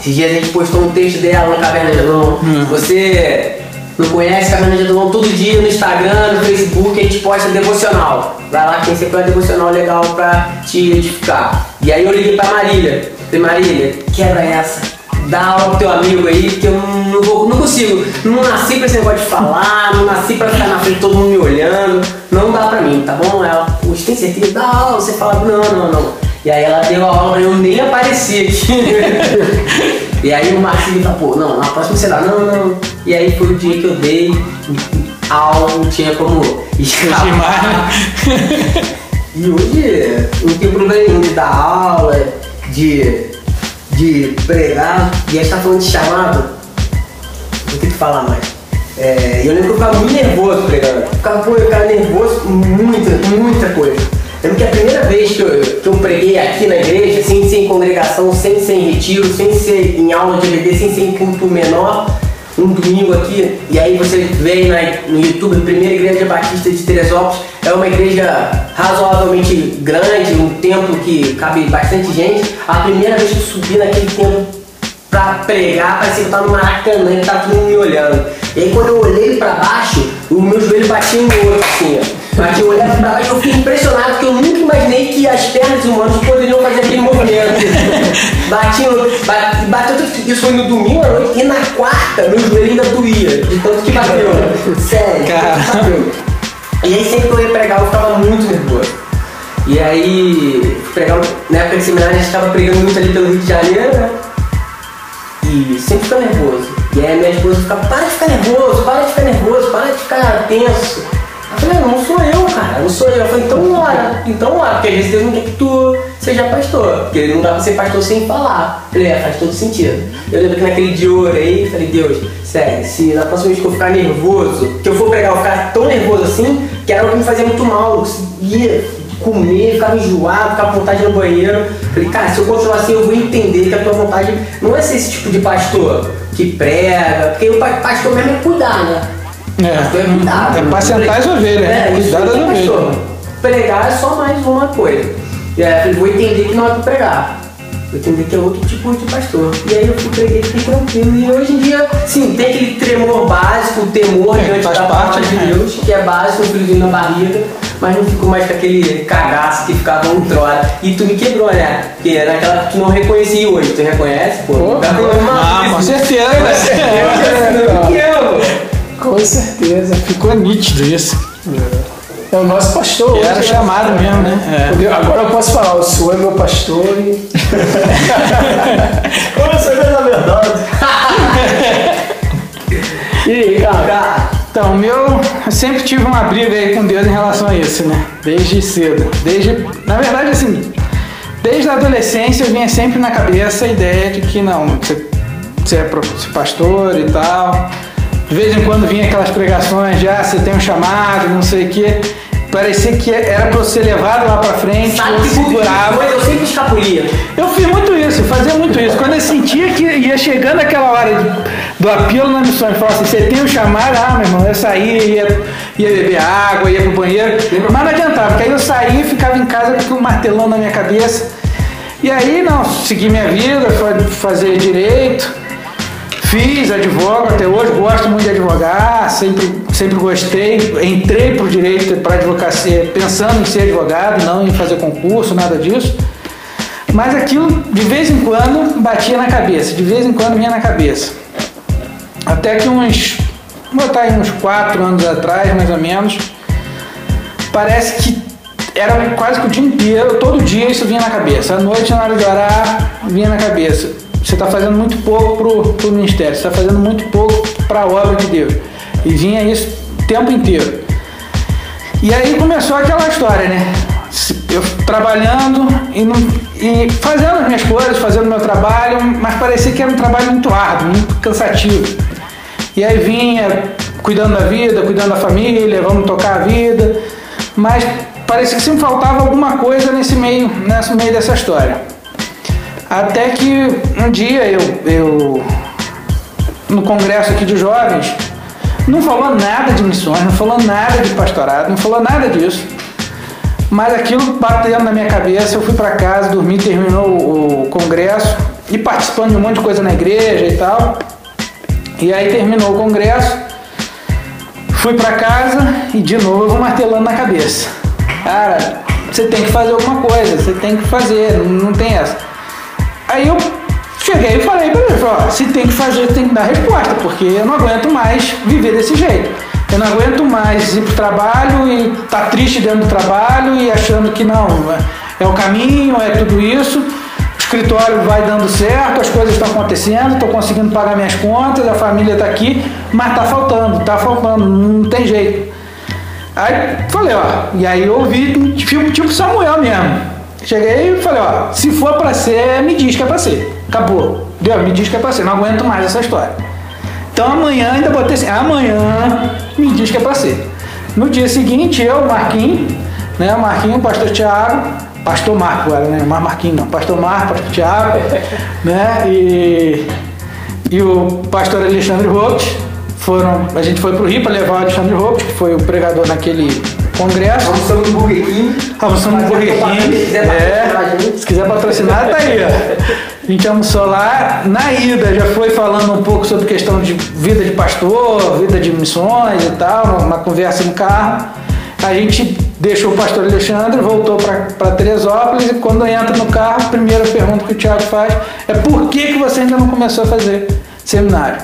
Esses dias a gente postou um texto dela na Caverna de Adão. Você não conhece Caverna de Adão todo dia no Instagram, no Facebook, a gente posta devocional. Vai lá que tem sempre uma devocional legal pra te edificar. E aí eu liguei pra Marília. Falei, Marília, quebra essa. Dá aula pro teu amigo aí, que eu não, vou, não consigo. Não nasci pra esse negócio de falar, não nasci pra ficar na frente todo mundo me olhando. Não dá pra mim, tá bom? Ela, você tem certeza? Dá aula, você fala, não, não, não. E aí ela deu a aula, eu nem apareci aqui. [laughs] e aí o Marcinho falou, pô, não, na próxima você dá, não, não. E aí foi o dia que eu dei a aula, não tinha como escapar. [laughs] e hoje não tem problema nenhum de dar aula, de, de pregar. E a gente tá falando de chamado, não tem que falar mais. É, eu lembro que eu ficava muito nervoso pregando. Eu ficava, pô, eu ficava nervoso com muita, muita coisa. Lembro que a primeira vez que eu, que eu preguei aqui na igreja, sem ser em congregação, sem ser em retiro, sem ser em aula de EBD, sem ser em culto menor, um domingo aqui, e aí você veio na, no YouTube, Primeira Igreja Batista de Teresópolis, é uma igreja razoavelmente grande, um templo que cabe bastante gente. A primeira vez que eu subi naquele templo pra pregar, parecia que eu tava no Maracanã e tava todo mundo me olhando. E aí quando eu olhei pra baixo, o meu joelho batia no outro, assim, ó. Mas eu olhava pra baixo eu fiquei impressionado, porque eu nunca imaginei que as pernas humanas poderiam fazer aquele movimento. [laughs] Batiam, bate, bateu tudo. Isso foi no domingo à noite e na quarta meu joelho ainda doía, de tanto que bateu. Sério, bateu. E aí sempre que eu ia pregar eu ficava muito nervoso. E aí, pregar, na época de seminário a gente estava pregando muito ali pelo Rio de Janeiro, né? E sempre fica nervoso. E aí minha esposa ficava, para de ficar nervoso, para de ficar nervoso, para de ficar tenso. Falei, não sou eu, cara, não sou eu. Eu falei, então ora, então ora, porque às vezes Deus não quer que tu seja pastor, porque não dá pra ser pastor sem falar. Falei, é, faz todo sentido. Eu lembro que naquele dia eu orei, falei, Deus, sério, se na próxima vez que eu ficar nervoso, que eu for pregar, eu ficar tão nervoso assim, que era o que me fazia muito mal, eu conseguia comer, ficava enjoado, ficava com vontade no banheiro. Falei, cara, se eu continuar assim, eu vou entender que a tua vontade não é ser esse tipo de pastor que prega, porque o pastor mesmo é cuidar, né? É. É apacentar as ovelhas, né? É, Cuidar das ovelhas. Pregar é só mais uma coisa. E aí eu vou entender que não é pra pregar. Vou entender que é outro tipo de pastor. E aí eu fui preguei, fiquei tranquilo. E hoje em dia, sim, tem aquele tremor básico, o temor É, diante da parte, de né? Deus, que é básico, um friozinho na barriga. Mas não ficou mais com aquele cagaço que ficava outrora. E tu me quebrou, né? Porque era aquela que tu não reconhecia hoje. Tu reconhece? Pô, Pô, Tá ah, com certeza. Eu me quebro. Com certeza. Ficou nítido isso. É o nosso pastor. Hoje, era né? chamado mesmo, né? Entendeu? Agora eu posso falar, o senhor é meu pastor e. [laughs] Como você vê na verdade? E aí, cara? Cara, Então, o meu, eu sempre tive uma briga aí com Deus em relação a isso, né? Desde cedo. Desde, na verdade, assim, desde a adolescência eu vinha sempre na cabeça a ideia de que não, você, você é você é pastor e tal. De vez em quando vinha aquelas pregações de ah, você tem um chamado, não sei o quê. Parecia que era pra eu ser levado lá pra frente, sabe eu segurava. eu sempre escapulia. Eu fiz muito isso, eu fazia muito isso. Quando eu sentia que ia chegando aquela hora de- do apelo na missão e falava assim, você tem um chamado, ah, meu irmão, eu saía, ia, ia beber água, ia pro banheiro, mas não adiantava, porque aí eu saía e ficava em casa com um martelão na minha cabeça. E aí, não, segui minha vida, fazer direito, fiz, advogo até hoje, gosto muito de advogar, sempre, sempre gostei, entrei pro direito, para advocacia, pensando em ser advogado, não em fazer concurso, nada disso. Mas aquilo, de vez em quando, batia na cabeça, de vez em quando vinha na cabeça. Até que uns, vou botar aí uns quatro anos atrás, mais ou menos, parece que era quase que o dia inteiro, todo dia isso vinha na cabeça. À noite, na hora de orar, vinha na cabeça. Você está fazendo muito pouco pro, pro ministério, você está fazendo muito pouco para a obra de Deus. E vinha isso o tempo inteiro. E aí começou aquela história, né? Eu trabalhando e, não- e fazendo as minhas coisas, fazendo meu trabalho, mas parecia que era um trabalho muito árduo, muito cansativo. E aí vinha cuidando da vida, cuidando da família, vamos tocar a vida, mas parecia que sempre faltava alguma coisa nesse meio, nesse meio dessa história. Até que um dia eu, eu no congresso aqui de jovens, não falou nada de missões, não falou nada de pastorado, não falou nada disso. Mas aquilo batendo na minha cabeça, eu fui para casa, dormi, terminou o, congresso e participando de um monte de coisa na igreja e tal. E aí terminou o congresso, fui para casa e de novo eu vou martelando na cabeça. Cara, você tem que fazer alguma coisa, você tem que fazer, não tem essa. Aí eu cheguei e falei falei, ó, se tem que fazer, tem que dar resposta, porque eu não aguento mais viver desse jeito. Eu não aguento mais ir pro trabalho e tá triste dentro do trabalho e achando que não, é o caminho, é tudo isso. O escritório vai dando certo, as coisas estão acontecendo, estou conseguindo pagar minhas contas, a família está aqui, mas tá faltando, tá faltando, não tem jeito. Aí falei, ó, e aí eu ouvi, tipo, tipo Samuel mesmo. Cheguei e falei, ó, se for pra ser, me diz que é pra ser. Acabou. Deu, me diz que é pra ser, não aguento mais essa história. Então amanhã ainda botei assim, amanhã me diz que é pra ser. No dia seguinte, eu, Marquinhos, né, Marquinhos, pastor Tiago, pastor Marco agora, né, mas Marquinhos não, pastor Marco, pastor Tiago, [laughs] né, e, e o pastor Alexandre Ropes, foram, a gente foi pro Rio para levar o Alexandre Ropes, que foi o pregador naquele congresso. Almoçamos no Burger King. Almoçamos no Burger King. Se quiser patrocinar a É, se quiser patrocinar, tá aí. A gente almoçou lá. Na ida, já foi falando um pouco sobre questão de vida de pastor, vida de missões e tal, uma conversa no carro. A gente deixou o pastor Alexandre, voltou para Teresópolis e quando entra no carro, a primeira pergunta que o Tiago faz é por que, que você ainda não começou a fazer seminário?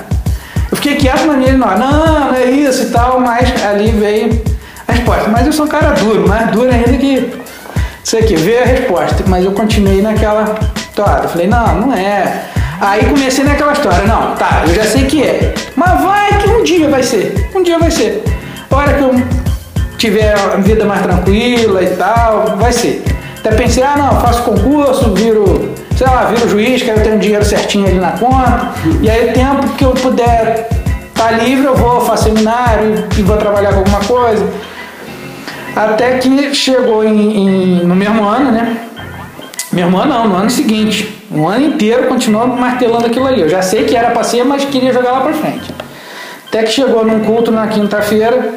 Eu fiquei quieto na minha, não, não, não é isso e tal, mas ali veio resposta. Mas eu sou um cara duro, mais duro ainda que isso aqui, veio a resposta. Mas eu continuei naquela. Eu falei, não, não é. Aí comecei naquela história, não, tá, eu já sei que é. Mas vai que um dia vai ser. Um dia vai ser. A hora que eu tiver a vida mais tranquila e tal, vai ser. Até pensei, ah não, faço concurso, viro, sei lá, viro juiz, quero ter um dinheiro certinho ali na conta. E aí o tempo que eu puder estar livre, eu vou, faço seminário e vou trabalhar com alguma coisa. Até que chegou em, em- no mesmo ano, né? Mesmo ano não, no ano seguinte. Um ano inteiro continuou martelando aquilo ali. Eu já sei que era pra ser, mas queria jogar lá pra frente. Até que chegou num culto na quinta-feira,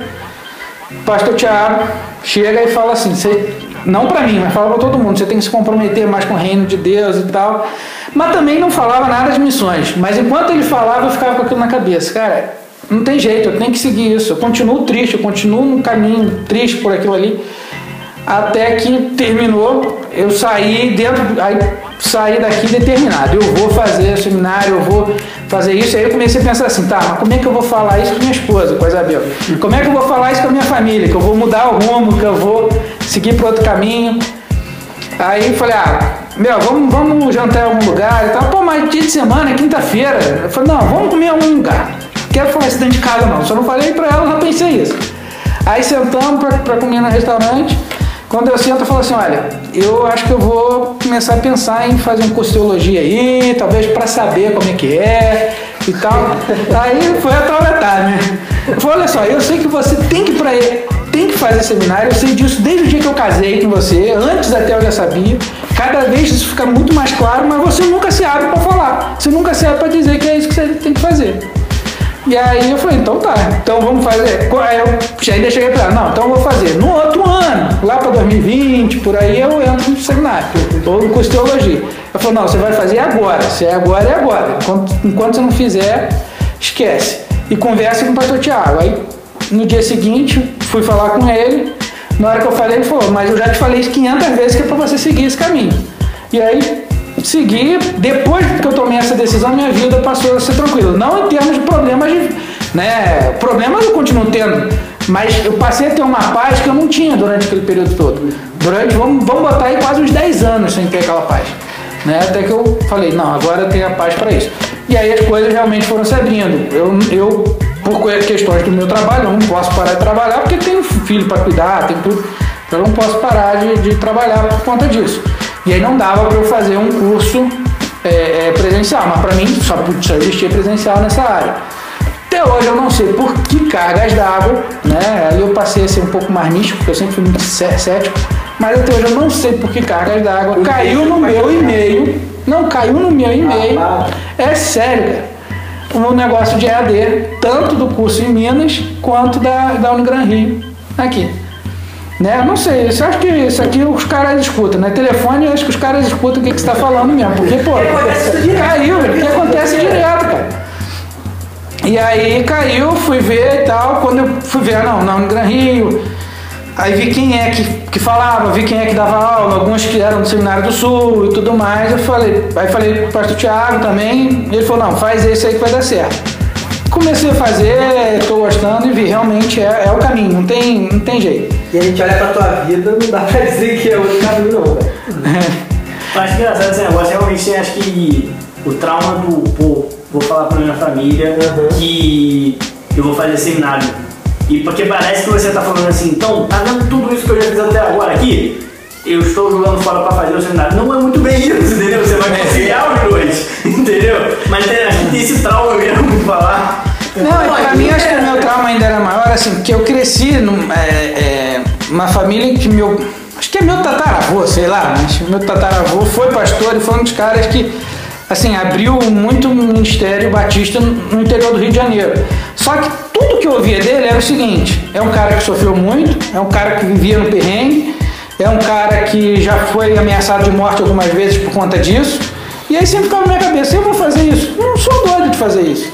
pastor Tiago chega e fala assim, você, não pra mim, mas fala pra todo mundo, você tem que se comprometer mais com o reino de Deus e tal. Mas também não falava nada de missões. Mas enquanto ele falava, eu ficava com aquilo na cabeça. Cara, não tem jeito, eu tenho que seguir isso. Eu continuo triste, eu continuo no caminho triste por aquilo ali. Até que terminou, eu saí dentro, aí saí daqui determinado. Eu vou fazer seminário, eu vou fazer isso. Aí eu comecei a pensar assim, tá, mas como é que eu vou falar isso com minha esposa, com a Isabel? Como é que eu vou falar isso com a minha família? Que eu vou mudar o rumo, que eu vou seguir para outro caminho. Aí falei, ah, meu, vamos, vamos jantar em algum lugar e tal. Pô, mas dia de semana, quinta-feira. Eu falei, não, vamos comer em algum lugar. Quero falar isso dentro de casa não. Só não falei pra ela, já pensei isso. Aí sentamos pra, pra comer no restaurante. Quando eu sento, eu falo assim, olha, eu acho que eu vou começar a pensar em fazer um curso de teologia aí, talvez pra saber como é que é e tal. [laughs] Aí foi a trauletar, né? Eu falei, olha só, eu sei que você tem que ir pra tem que fazer seminário, eu sei disso desde o dia que eu casei com você, antes até eu já sabia. Cada vez isso fica muito mais claro, mas você nunca se abre para falar. Você nunca se abre para dizer que é isso que você tem que fazer. E aí eu falei, então tá, então vamos fazer. Aí eu já ainda cheguei pra ela, não, então eu vou fazer. No outro ano, lá para 2020, por aí eu entro no seminário, ou no curso de teologia. Eu falei, não, você vai fazer agora. Se é agora, é agora. Enquanto, enquanto você não fizer, esquece. E conversa com o pastor Tiago. Aí no dia seguinte, fui falar com ele. Na hora que eu falei, ele falou, mas eu já te falei isso 500 vezes que é para você seguir esse caminho. E aí, segui. Depois que eu tomei essa decisão, minha vida passou a ser tranquila. Não em termos de problemas. Né, problemas eu continuo tendo. Mas eu passei a ter uma paz que eu não tinha durante aquele período todo. Durante, vamos, vamos botar aí quase uns 10 anos sem ter aquela paz. Né? Até que eu falei, não, agora eu tenho a paz para isso. E aí as coisas realmente foram se abrindo. Eu, eu por questões do meu trabalho, eu não posso parar de trabalhar porque tenho filho para cuidar, tem tudo. Eu não posso parar de, de, trabalhar por conta disso. E aí não dava para eu fazer um curso é, é, presencial, mas para mim só, só existia presencial nessa área. Até hoje eu não sei por que cargas d'água, né? Aí eu passei a ser um pouco mais místico, porque eu sempre fui muito cé- cético. Mas até hoje eu não sei por que cargas d'água. Caiu no meu e-mail. Não, caiu no meu e-mail. É sério, cara. Um negócio de EAD, tanto do curso em Minas quanto da, da Unigran Rio. Aqui. Né? Eu Não sei, eu acho que isso aqui os caras escutam, né? Telefone, eu acho que os caras escutam o que, que você está falando mesmo. Porque, pô, caiu, porque acontece direto, cara. E aí caiu, fui ver e tal. Quando eu fui ver, não, não, no Gran Rio. Aí vi quem é que, que falava, vi quem é que dava aula, alguns que eram do Seminário do Sul e tudo mais. Eu falei, aí falei pro pastor Thiago também, ele falou, não, faz esse aí que vai dar certo. Comecei a fazer, tô gostando e vi, realmente é, é o caminho, não tem, não tem jeito. E a gente olha pra tua vida, não dá pra dizer que é outro caminho não, velho. [laughs] Acho engraçado esse negócio, realmente acho que o trauma do, pô, vou falar pra minha família que eu vou fazer seminário. E porque parece que você tá falando assim, então, tá vendo tudo isso que eu já fiz até agora aqui? Eu estou jogando fora pra fazer o seminário. Não é muito bem isso, entendeu? Você vai conciliar os dois, [laughs] entendeu? Mas tem, acho que tem esse trauma mesmo de falar. Não, e pra mim acho que o meu trauma ainda era maior, assim, porque eu cresci num, é, é, numa família que meu. Acho que é meu tataravô, sei lá, mas meu tataravô foi pastor e foi um dos caras que, assim, abriu muito ministério batista no interior do Rio de Janeiro. Só que tudo que eu ouvia dele era o seguinte: é um cara que sofreu muito, é um cara que vivia no perrengue, é um cara que já foi ameaçado de morte algumas vezes por conta disso. E aí sempre ficava na minha cabeça: eu vou fazer isso? Eu não sou doido de fazer isso.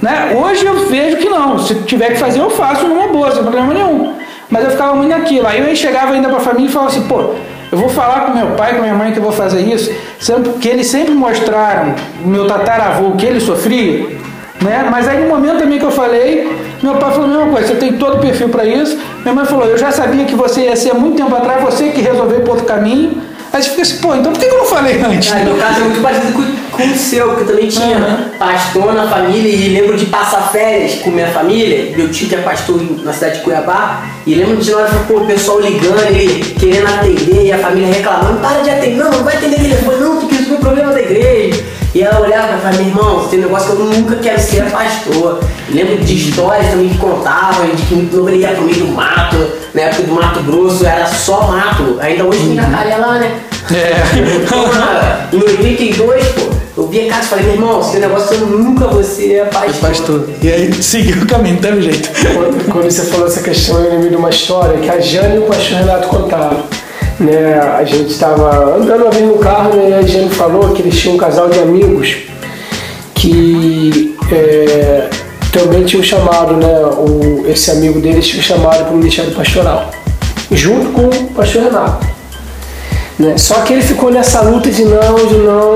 Né? Hoje eu vejo que não, se tiver que fazer eu faço numa boa, sem problema nenhum. Mas eu ficava muito naquilo. Aí eu chegava ainda pra família e falava assim, pô, eu vou falar com meu pai, com minha mãe que eu vou fazer isso, sendo que eles sempre mostraram, meu tataravô, que ele sofria, né? Mas aí no momento também que eu falei, meu pai falou a mesma coisa, você tem todo o perfil para isso. Minha mãe falou, eu já sabia que você ia ser há muito tempo atrás, você que resolveu para outro caminho. Aí você fica assim, pô, então por que eu não falei antes? Cara, meu caso é muito parecido com, com o seu, que eu também tinha Uhum. pastor na família e lembro de passar férias com minha família. Meu tio que é pastor na cidade de Cuiabá. E lembro de nós, pô, o pessoal ligando, ele querendo atender e a família reclamando: para de atender, não, não vai atender telefone, não, porque isso foi problema da igreja. E ela olhava e falava: meu irmão, tem um negócio que eu nunca quero ser pastor. Lembro de histórias também que contavam, de que não ia pro meio do mato, na época do Mato Grosso era só mato. Ainda hoje tem jacaré lá, né? É. em 82, pô, eu vi a casa e falei, meu irmão, esse negócio eu nunca vou ser pastor. Pastor. E aí [laughs] seguiu o caminho, teve jeito. Quando, quando você falou essa questão, eu lembrei de uma história que a Jane e o pastor Renato contaram. Né, a gente estava andando uma no carro né, e a Jane falou que eles tinham um casal de amigos que é, também tinham chamado, né, o, esse amigo deles tinha chamado para o ministério pastoral, junto com o pastor Renato. Né? Só que ele ficou nessa luta de não, de não,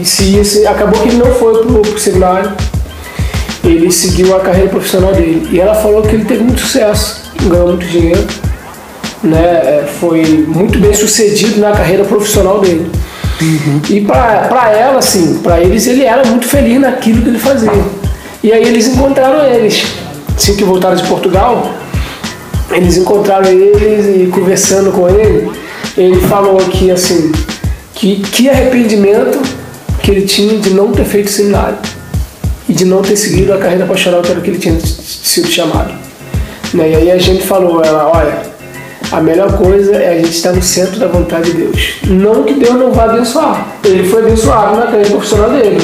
e se isso, acabou que ele não foi pro, pro seminário, ele seguiu a carreira profissional dele. E ela falou que ele teve muito sucesso, ganhou muito dinheiro, né? É, foi muito bem sucedido na carreira profissional dele. E pra pra ela, assim, pra eles, ele era muito feliz naquilo que ele fazia. E aí eles encontraram eles. Assim que voltaram de Portugal, eles encontraram eles e conversando com ele, ele falou que assim, que, que arrependimento que ele tinha de não ter feito seminário e de não ter seguido a carreira pastoral que era que ele tinha sido chamado. Né? E aí a gente falou, ela, olha, a melhor coisa é a gente estar no centro da vontade de Deus. Não que Deus não vá abençoar. Ele foi abençoado na carreira profissional dele.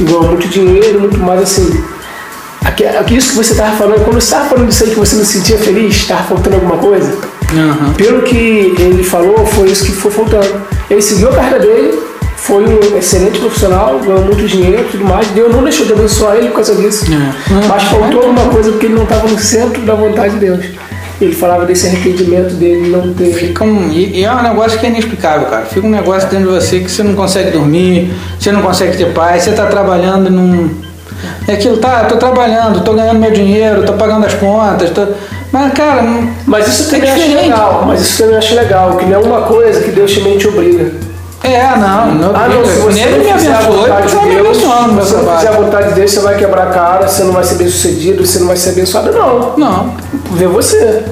Ganhou muito dinheiro, muito mais assim. Aqui, isso que você estava falando, quando você estava falando disso aí que você não se sentia feliz, estava faltando alguma coisa, pelo que ele falou, foi isso que foi faltando. Ele seguiu a carreira dele, foi um excelente profissional, ganhou muito dinheiro e tudo mais. Deus não deixou de abençoar ele por causa disso. É. Mas faltou alguma coisa porque ele não estava no centro da vontade de Deus. Ele falava desse arrependimento dele não ter. Fica um, e, e é um negócio que é inexplicável, cara. Fica um negócio dentro de você que você não consegue dormir, você não consegue ter paz, você tá trabalhando e não. É aquilo, tá, tô trabalhando, tô ganhando meu dinheiro, tô pagando as contas, tô. Mas, cara, não- Mas isso É também eu acho legal. Mas isso também acho legal, que não é uma coisa que Deus também te obriga. É, não, não, Ah, não, se você não me abençoou, tá de me abençoando se você não fizer a vontade de Deus, você vai quebrar a cara, você não vai ser bem sucedido, você não vai ser abençoado. Não. Não. Vê você.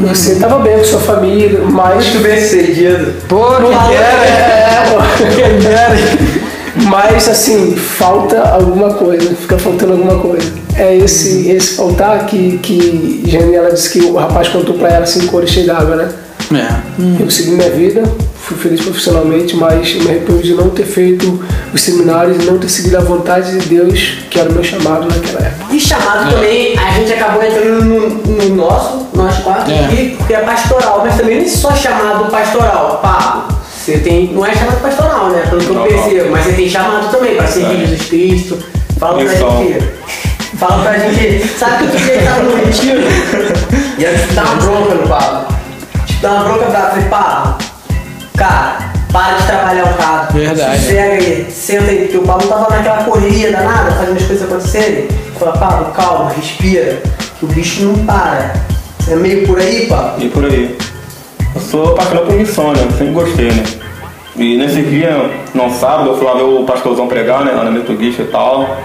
Você estava bem com sua família, mas. Muito bem sucedido. Pô, quem dera. É, pô. Quem dera. Mas assim, falta alguma coisa, fica faltando alguma coisa. É esse, esse faltar que, que Jane disse que o rapaz contou pra ela assim quando chegava, né? É. Eu segui minha vida, fui feliz profissionalmente, mas me arrependo de não ter feito os seminários e não ter seguido a vontade de Deus, que era o meu chamado naquela época. E chamado também, a gente acabou entrando no, no nosso, nós quatro É. aqui, porque é pastoral, mas também não é só chamado pastoral, Pablo. Você tem. Não é chamado pastoral, né? Pelo que eu percebo, mas você tem chamado também para servir É. Jesus Cristo. Fala pra gente. Fala pra gente. Sabe que dia ele tava no retiro [laughs] e eu te dar uma bronca no Pablo. Dar uma bronca pra falei, Pablo, cara, para de trabalhar o carro. Verdade. Sossega aí, senta aí, porque o Pablo tava naquela correria danada, fazendo as coisas acontecerem. Fala, Pablo, calma, respira, que o bicho não para. É meio por aí, Pablo? E por aí. Eu sou apaixonado por missão, né? Eu sempre gostei, né? E nesse dia, no sábado, eu fui lá ver o pastorzão pregar, né? Lá na Metodista e tal.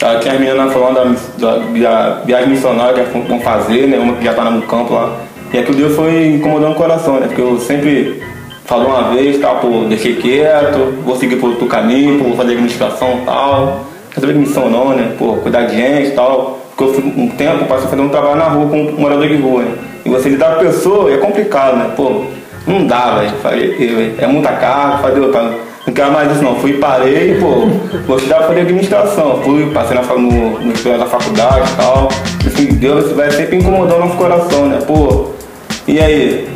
Aí tinha as meninas falando da, da, da viagem missionária que vão fazer, né? Uma que já tá no campo lá. E aquilo Deus foi incomodando o coração, né? Porque eu sempre falo uma vez, tá, pô, deixei quieto, vou seguir por outro caminho, pô, vou fazer administração e tal. Quer saber de missão não, né? Pô, cuidar de gente e tal. Porque eu fui um tempo, passei fazendo um trabalho na rua com um morador de rua, né? E você lidar com a pessoa é complicado, né? Pô, não dá, velho. Velho, É muita carga, falei, eu tava- não quero mais isso não. Fui parei, pô, vou estudar fazer administração. Fui, passei na, no, no da faculdade e tal. Assim, Deus vai sempre incomodando o nosso coração, né? Pô, e aí?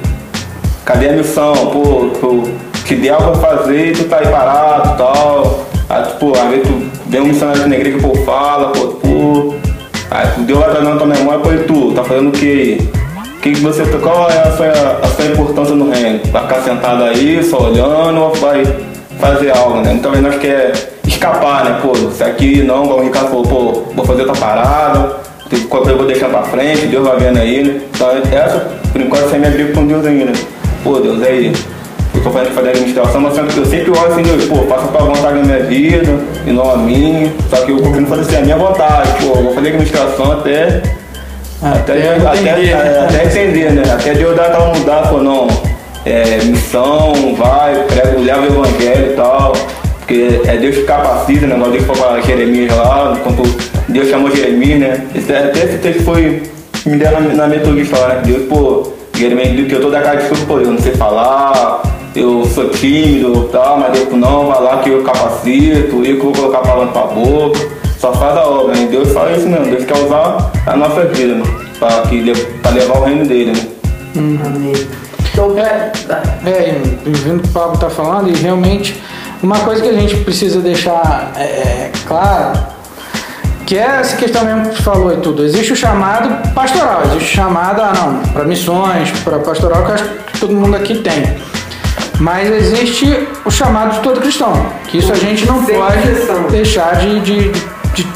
Cadê a missão? Pô, te dei algo pra fazer e tu tá aí parado e tal. Aí, tu, pô, às vezes tu vê um missionário igreja que o povo fala, pô, pô. Aí tu deu lá na tua memória, pô, e tu, tá fazendo o que aí? Que, que você, qual é a sua, a sua importância no reino? Vai ficar sentado aí, só olhando ou vai fazer algo, né? Muitas vezes nós quer escapar, né? Pô, isso aqui não, como o Ricardo falou, pô, vou fazer outra parada, tem qualquer coisa eu vou deixar pra frente, Deus vai vendo aí, né? Então essa, por enquanto, é minha briga com Deus ainda. Pô, Deus, aí, eu tô fazendo fazer administração, mas sempre- eu sempre olho assim, Deus, pô, faça a tua vontade na minha vida, e não a minha. Só que eu confio fazer assim, a minha vontade, pô, eu vou fazer administração até. Até, Até entender. até, até entender, né? Até Deus dar aquela mudada, pô, não. É, missão, vai, prega, leva o evangelho e tal. Porque é Deus que capacita, né? Igual Deus falou para Jeremias lá, quando Deus chamou Jeremias, né? Esse, até esse texto foi. me deram na, na metodista lá, né? Deus, pô, Jeremias disse que eu tô da cara de tudo, pô, eu não sei falar, eu sou tímido e tal, mas Deus, não, vai lá que eu capacito, eu que vou colocar a palavra pra boca. Só faz a obra, né? Deus fala isso mesmo, Deus quer usar a nossa vida, né? Pra, que, pra levar o reino dele, né? Amém. Então, é, É, e vendo o que o Pablo está falando, e realmente uma coisa que a gente precisa deixar é, é, claro, que é essa questão mesmo que você falou e tudo. Existe o chamado pastoral, existe o chamado, ah não, para missões, para pastoral, que eu acho que todo mundo aqui tem. Mas existe o chamado de todo cristão, que isso a gente não Sem pode exceção. deixar de, de, de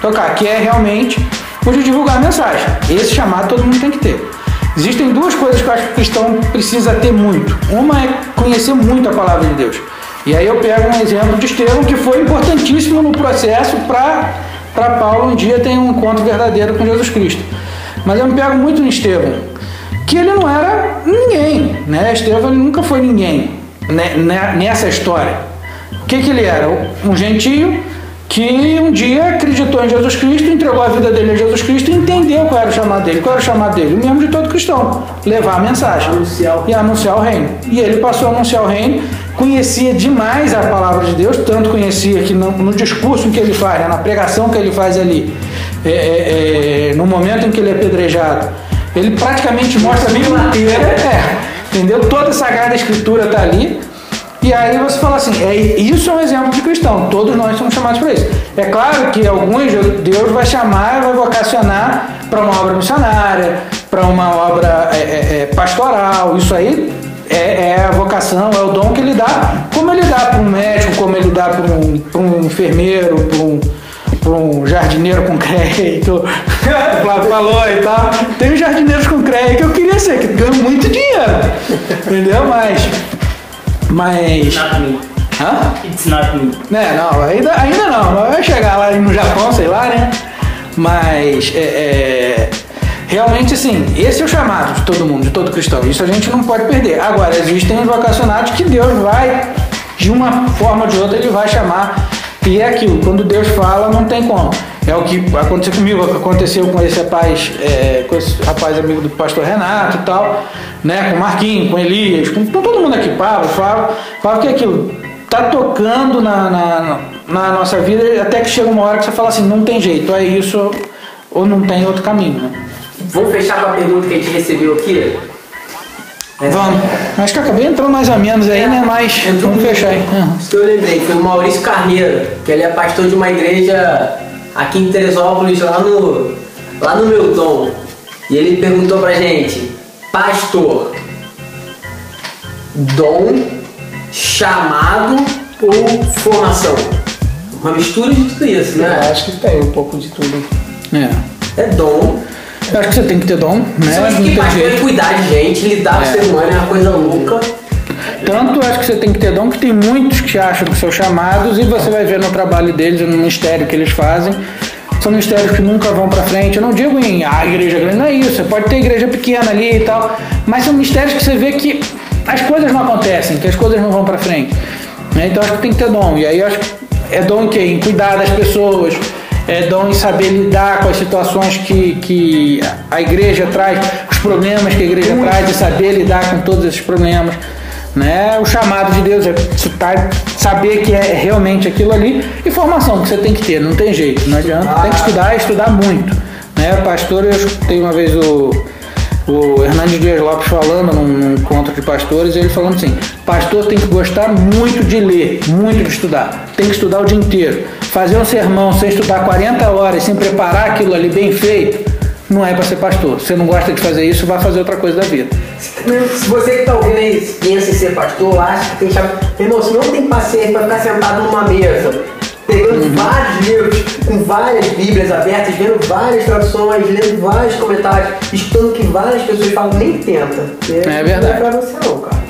tocar, que é realmente o de divulgar a mensagem. Esse chamado todo mundo tem que ter. Existem duas coisas que eu acho que o cristão precisa ter muito. Uma é conhecer muito a palavra de Deus. E aí eu pego um exemplo de Estevão que foi importantíssimo no processo para Paulo um dia ter um encontro verdadeiro com Jesus Cristo. Mas eu me pego muito no Estevão, que ele não era ninguém, né? Estevão nunca foi ninguém né, né, nessa história. O que, que ele era? Um gentio que um dia acreditou em Jesus Cristo, entregou a vida dele a Jesus Cristo e entendeu qual era o chamado dele. Qual era o chamado dele? O mesmo de todo cristão, levar a mensagem Anunciar e anunciar o reino. E ele passou a anunciar o reino, conhecia demais a palavra de Deus, tanto conhecia que no, no discurso que ele faz, né, na pregação que ele faz ali, é, é, é, no momento em que ele é apedrejado, ele praticamente mostra a Bíblia inteira, é, entendeu? Toda a Sagrada Escritura está ali. E aí você fala assim, é, isso é um exemplo de cristão, todos nós somos chamados para isso. É claro que alguns Deus vai chamar, vai vocacionar para uma obra missionária, para uma obra é, é, é, pastoral, isso aí é, é a vocação, é o dom que ele dá, como ele dá para um médico, como ele dá para um, um enfermeiro, para um, um jardineiro com crédito, [laughs] falou e tal. Tem jardineiros com crédito que eu queria ser, que ganham muito dinheiro, entendeu? Mas... Mas. Hã? It's not me. Né, não, ainda, ainda não. Vai chegar lá no Japão, sei lá, né? Mas é, é, realmente assim, esse é o chamado de todo mundo, de todo cristão. Isso a gente não pode perder. Agora, existem os vocacionados que Deus vai de uma forma ou de outra ele vai chamar. E é aquilo, quando Deus fala, não tem como. É o que aconteceu comigo, aconteceu com esse rapaz, é, com esse rapaz amigo do pastor Renato e tal, né? Com Marquinhos, com Elias, com, com todo mundo aqui, Pablo, fala, fala que é aquilo tá tocando na, na, na, nossa vida até que chega uma hora que você fala assim, não tem jeito, é isso ou não tem outro caminho, né? Vamos fechar com a pergunta que a gente recebeu aqui? É. Vamos. Acho que acabei entrando mais ou menos aí, né? Mas Entrou vamos fechar aí. Isso que eu lembrei, foi o Maurício Carneiro, que ele é pastor de uma igreja aqui em Teresópolis, lá no, lá no Milton. E ele perguntou pra gente, pastor, dom, chamado ou formação? Uma mistura de tudo isso, né? Eu acho que tem um pouco de tudo. É. É dom. Eu acho que você tem que ter dom, né? Só acho Não que tem jeito. cuidar de gente, lidar com o É. ser humano é uma coisa louca. Tanto acho que você tem que ter dom que tem muitos que acham que são chamados e você vai ver no trabalho deles, no ministério que eles fazem. São ministérios que nunca vão pra frente. Eu não digo em ah, igreja grande, não é isso. Você pode ter igreja pequena ali e tal, mas são ministérios que você vê que as coisas não acontecem, que as coisas não vão pra frente. né? Então acho que tem que ter dom. E aí acho que é dom em quê? Em cuidar das pessoas, é dom em saber lidar com as situações que, que a igreja traz, os problemas que a igreja traz e saber lidar com todos esses problemas. Né? O chamado de Deus é saber que é realmente aquilo ali e formação que você tem que ter, não tem jeito, não adianta, tem que estudar estudar muito. Né? Pastor, eu escutei uma vez o, o Hernandes Dias Lopes falando num, num encontro de pastores, ele falando assim: pastor tem que gostar muito de ler, muito de estudar, tem que estudar o dia inteiro. Fazer um sermão sem estudar 40 horas, sem preparar aquilo ali bem feito, não é para ser pastor. Se você não gosta de fazer isso, vai fazer outra coisa da vida. Se você que tá ouvindo aí pensa em ser pastor, acha que tem chave. Irmão, se não tem paciência pra ficar sentado numa mesa, pegando vários livros, com várias bíblias abertas, vendo várias traduções, lendo vários comentários, escutando o que várias pessoas falam, nem tenta. porque É verdade. Não é pra você não, cara.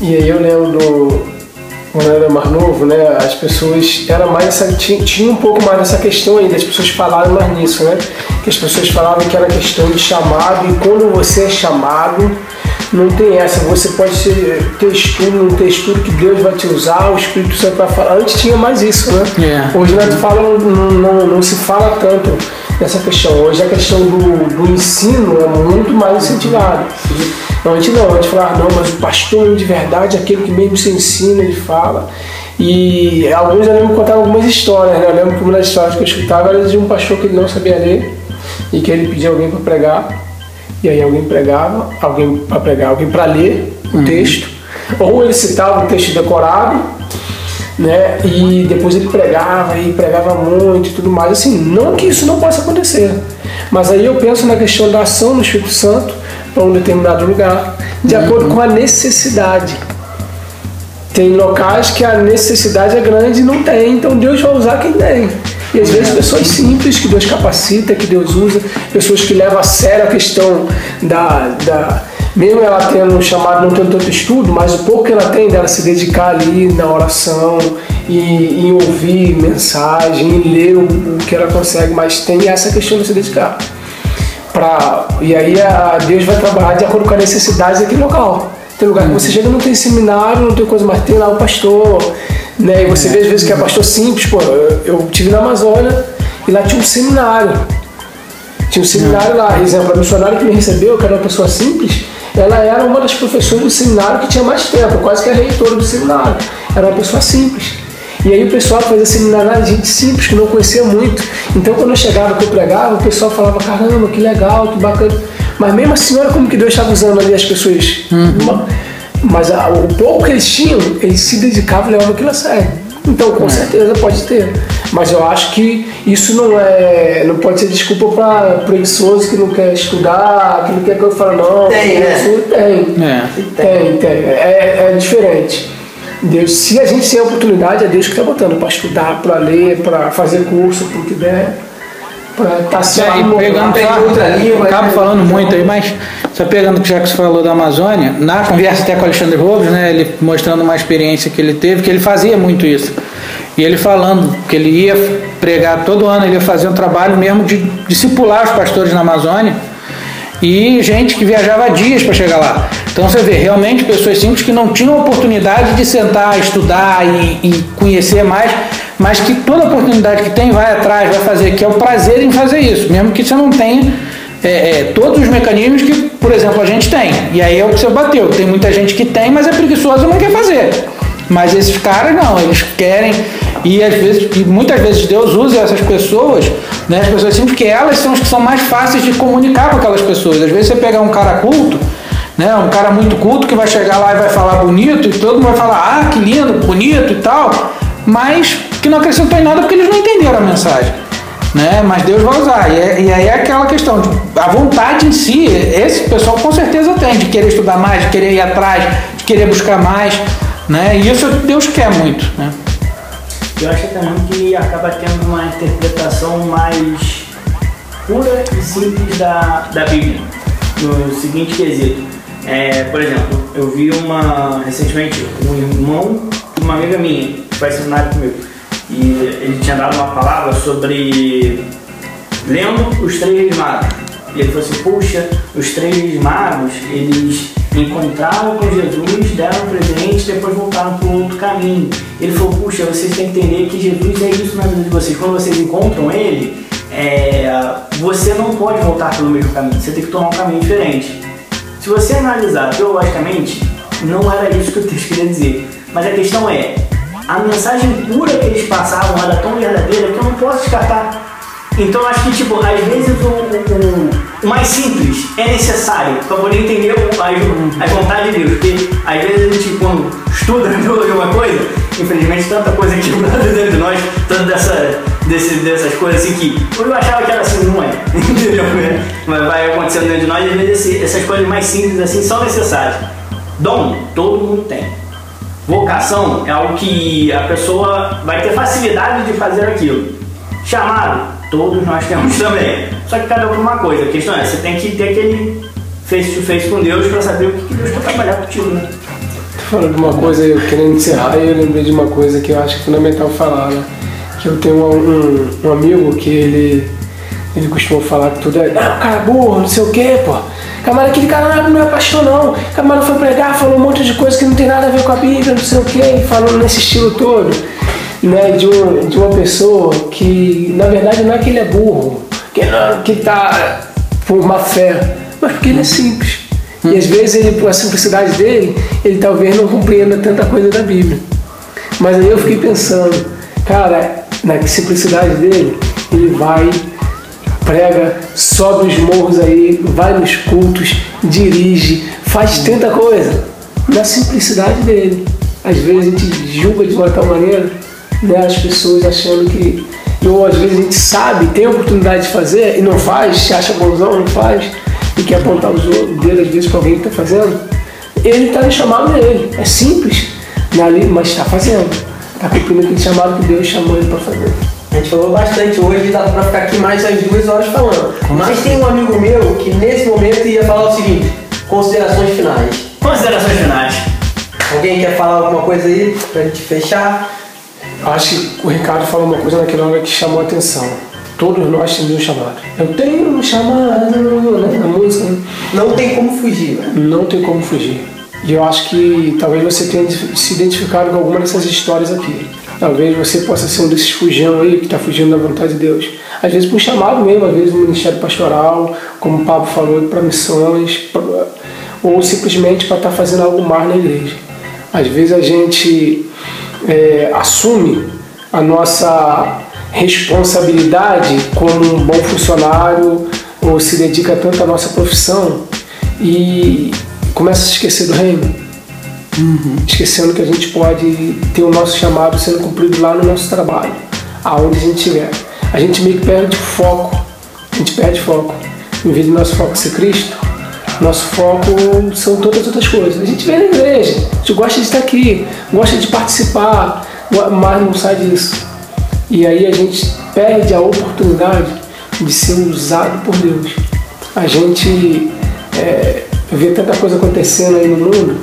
E aí eu lembro do, quando eu era mais novo, né? As pessoas era mais essa, tinha, tinha um pouco mais essa questão ainda, as pessoas falaram mais nisso, né? Que as pessoas falavam que era questão de chamado e quando você é chamado, não tem essa, você pode ser, ter estudo, não ter estudo que Deus vai te usar, o Espírito Santo vai falar. Antes tinha mais isso, né? É. Hoje não, fala, não, não, não se fala tanto nessa questão. Hoje a questão do, do ensino é muito mais incentivado. Não, antes não, antes falava, não, mas o pastor de verdade é aquele que mesmo se ensina, ele fala. E alguns eu lembro contar algumas histórias, né? Eu lembro que uma das histórias que eu escutava era de um pastor que ele não sabia ler e que ele pedia alguém para pregar. E aí alguém pregava, alguém para pregar, alguém para ler o texto. Ou ele citava o texto decorado, né? E depois ele pregava e pregava muito e tudo mais. Assim, não que isso não possa acontecer, mas aí eu penso na questão da ação do Espírito Santo para um determinado lugar, de acordo com a necessidade. Tem locais que a necessidade é grande e não tem, então Deus vai usar quem tem. E às vezes pessoas simples que Deus capacita, que Deus usa, pessoas que levam a sério a questão da, da mesmo ela tendo chamado, não tendo tanto estudo, mas o pouco que ela tem dela se dedicar ali na oração e em ouvir mensagem, em ler o, o que ela consegue, mas tem essa questão de se dedicar. Pra, e aí a, Deus vai trabalhar de acordo com a necessidade daquele local. Tem lugar que você chega não tem seminário, não tem coisa, mas tem lá o pastor, né? E você vê às vezes que é pastor simples, pô, eu, eu tive na Amazônia e lá tinha um seminário. Tinha um seminário lá, exemplo, a missionária que me recebeu, que era uma pessoa simples, ela era uma das professoras do seminário que tinha mais tempo, quase que a reitora do seminário. Era uma pessoa simples. E aí o pessoal fazia seminário, era gente simples, que não conhecia muito. Então quando eu chegava, que eu pregava, o pessoal falava, caramba, que legal, que bacana. Mas mesmo assim, olha como que Deus estava usando ali as pessoas. Mas a- o pouco que eles tinham, eles se dedicavam e levavam aquilo a sério. Então, com certeza pode ter. Mas eu acho que isso não é. não pode ser desculpa para preguiçoso que não quer estudar, que não quer que eu fale, não. Tem, né? isso Tem. É. Tem, tem. É, é diferente. Deus, se a gente tem a oportunidade, é Deus que está botando para estudar, para ler, para fazer curso, para o que der, para estar se É, pegando tem outra língua, acabo né? falando muito aí, mas só pegando o que já que você falou da Amazônia, na conversa até com o Alexandre Robles, né, ele mostrando uma experiência que ele teve, que ele fazia muito isso. E ele falando que ele ia pregar todo ano, ele ia fazer um trabalho mesmo de discipular os pastores na Amazônia e gente que viajava dias para chegar lá. Então você vê realmente pessoas simples que não tinham oportunidade de sentar, estudar e, e conhecer mais, mas que toda oportunidade que tem vai atrás, vai fazer, que é o prazer em fazer isso, mesmo que você não tenha é, é, todos os mecanismos que, por exemplo, a gente tem. E aí é o que você bateu. Tem muita gente que tem, mas é preguiçoso e não quer fazer. Mas esses caras não, eles querem e às vezes e muitas vezes Deus usa essas pessoas, né, as pessoas assim, porque elas são as que são mais fáceis de comunicar com aquelas pessoas. Às vezes você pegar um cara culto, né, um cara muito culto que vai chegar lá e vai falar bonito e todo mundo vai falar, ah, que lindo, bonito e tal, mas que não acrescentou em nada porque eles não entenderam a mensagem. Né? Mas Deus vai usar. E, é, e aí é aquela questão, de, a vontade em si, esse pessoal com certeza tem, de querer estudar mais, de querer ir atrás, de querer buscar mais. Né? E isso Deus quer muito. Né? Eu acho também que acaba tendo uma interpretação mais pura e simples da, da Bíblia. No seguinte quesito. É, por exemplo, eu vi uma recentemente um irmão de uma amiga minha que faz seminário comigo. E ele tinha dado uma palavra sobre lendo os três magos. E ele falou assim, puxa, os três magos, eles encontraram com Jesus, deram um presente depois voltaram para outro caminho. Ele falou, puxa, vocês têm que entender que Jesus é isso na vida de vocês. Quando vocês encontram ele, é, você não pode voltar pelo mesmo caminho, você tem que tomar um caminho diferente. Se você analisar teologicamente, não era isso que o texto queria dizer. Mas a questão é, a mensagem pura que eles passavam era tão verdadeira que eu não posso descartar então acho que, tipo, às vezes o, o, o mais simples é necessário para poder entender a, a vontade de Deus. Porque às vezes a gente, quando estuda [laughs] uma coisa, infelizmente tanta coisa quebrada [laughs] dentro de nós, tanto dessa, desse, dessas coisas assim que eu achava que era assim, não é. [laughs] Mas vai acontecendo dentro de nós, às vezes essas coisas mais simples assim são necessárias. Dom, todo mundo tem. Vocação é algo que a pessoa vai ter facilidade de fazer aquilo. Chamado, Todos nós temos também. Só que cada um uma coisa. A questão é, você tem que ter aquele face to face com Deus para saber o que, que Deus quer trabalhar contigo, né? Falando de uma coisa, eu querendo encerrar, eu lembrei de uma coisa que eu acho fundamental falar, né? Que eu tenho um, um, um amigo que ele, ele costuma falar que tudo é, não, cara burro, não sei o quê, pô. Camarada, aquele cara não é pastor não. Camarada foi pregar, falou um monte de coisa que não tem nada a ver com a Bíblia, não sei o quê, falando nesse estilo todo né, de, um, de uma pessoa que, na verdade, não é que ele é burro, que não, que está por má fé, mas porque ele é simples. E às vezes, ele, por a simplicidade dele, ele talvez não compreenda tanta coisa da Bíblia. Mas aí eu fiquei pensando, cara, na simplicidade dele, ele vai, prega, sobe os morros aí, vai nos cultos, dirige, faz tanta coisa. Na simplicidade dele. Às vezes a gente julga de uma tal maneira né, as pessoas achando que. Ou às vezes a gente sabe, tem a oportunidade de fazer e não faz, se acha bonzão, não faz, e quer apontar os dedos às vezes para alguém que está fazendo. Ele está chamado dele, é simples, né, mas está fazendo. Está cumprindo aquele chamado que Deus chamou ele para fazer. A gente falou bastante hoje, dá para ficar aqui mais as duas horas falando. Mas tem um amigo meu que nesse momento ia falar o seguinte: considerações finais. Considerações finais. Alguém quer falar alguma coisa aí pra gente fechar? Acho que o Ricardo falou uma coisa naquela hora que chamou a atenção. Todos nós temos um chamado. Eu tenho um chamado, né? Na música. Né? Não tem como fugir, né? Não tem como fugir. E eu acho que talvez você tenha se identificado com alguma dessas histórias aqui. Talvez você possa ser um desses fujão aí que está fugindo da vontade de Deus. Às vezes por um chamado mesmo, às vezes no ministério pastoral, como o Pablo falou, para missões, pra... ou simplesmente para estar tá fazendo algo mais na igreja. Às vezes a gente é, assume a nossa responsabilidade como um bom funcionário ou se dedica tanto à nossa profissão e começa a se esquecer do reino. Uhum. Esquecendo que a gente pode ter o nosso chamado sendo cumprido lá no nosso trabalho, aonde a gente estiver. A gente meio que perde foco, a gente perde foco. Em vez de nosso foco ser Cristo, nosso foco são todas as outras coisas. A gente vem na igreja, a gente gosta de estar aqui, gosta de participar, mas não sai disso. E aí a gente perde a oportunidade de ser usado por Deus. A gente é, vê tanta coisa acontecendo aí no mundo,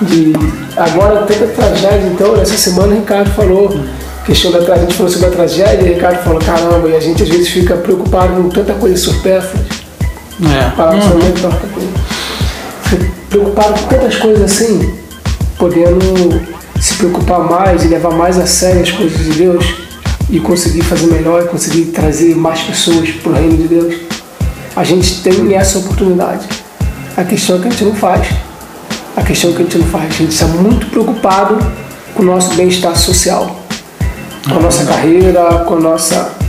de agora tanta tragédia, então essa semana o Ricardo falou, questão da a gente falou sobre a tragédia, e o Ricardo falou, caramba, e a gente às vezes fica preocupado com tanta coisa supérflua é. Uhum. preocupado com tantas coisas assim, podendo se preocupar mais e levar mais a sério as coisas de Deus e conseguir fazer melhor e conseguir trazer mais pessoas para o reino de Deus. A gente tem essa oportunidade. A questão é que a gente não faz. A questão é que a gente não faz. A gente está muito preocupado com o nosso bem-estar social, com a nossa carreira, com a nossa.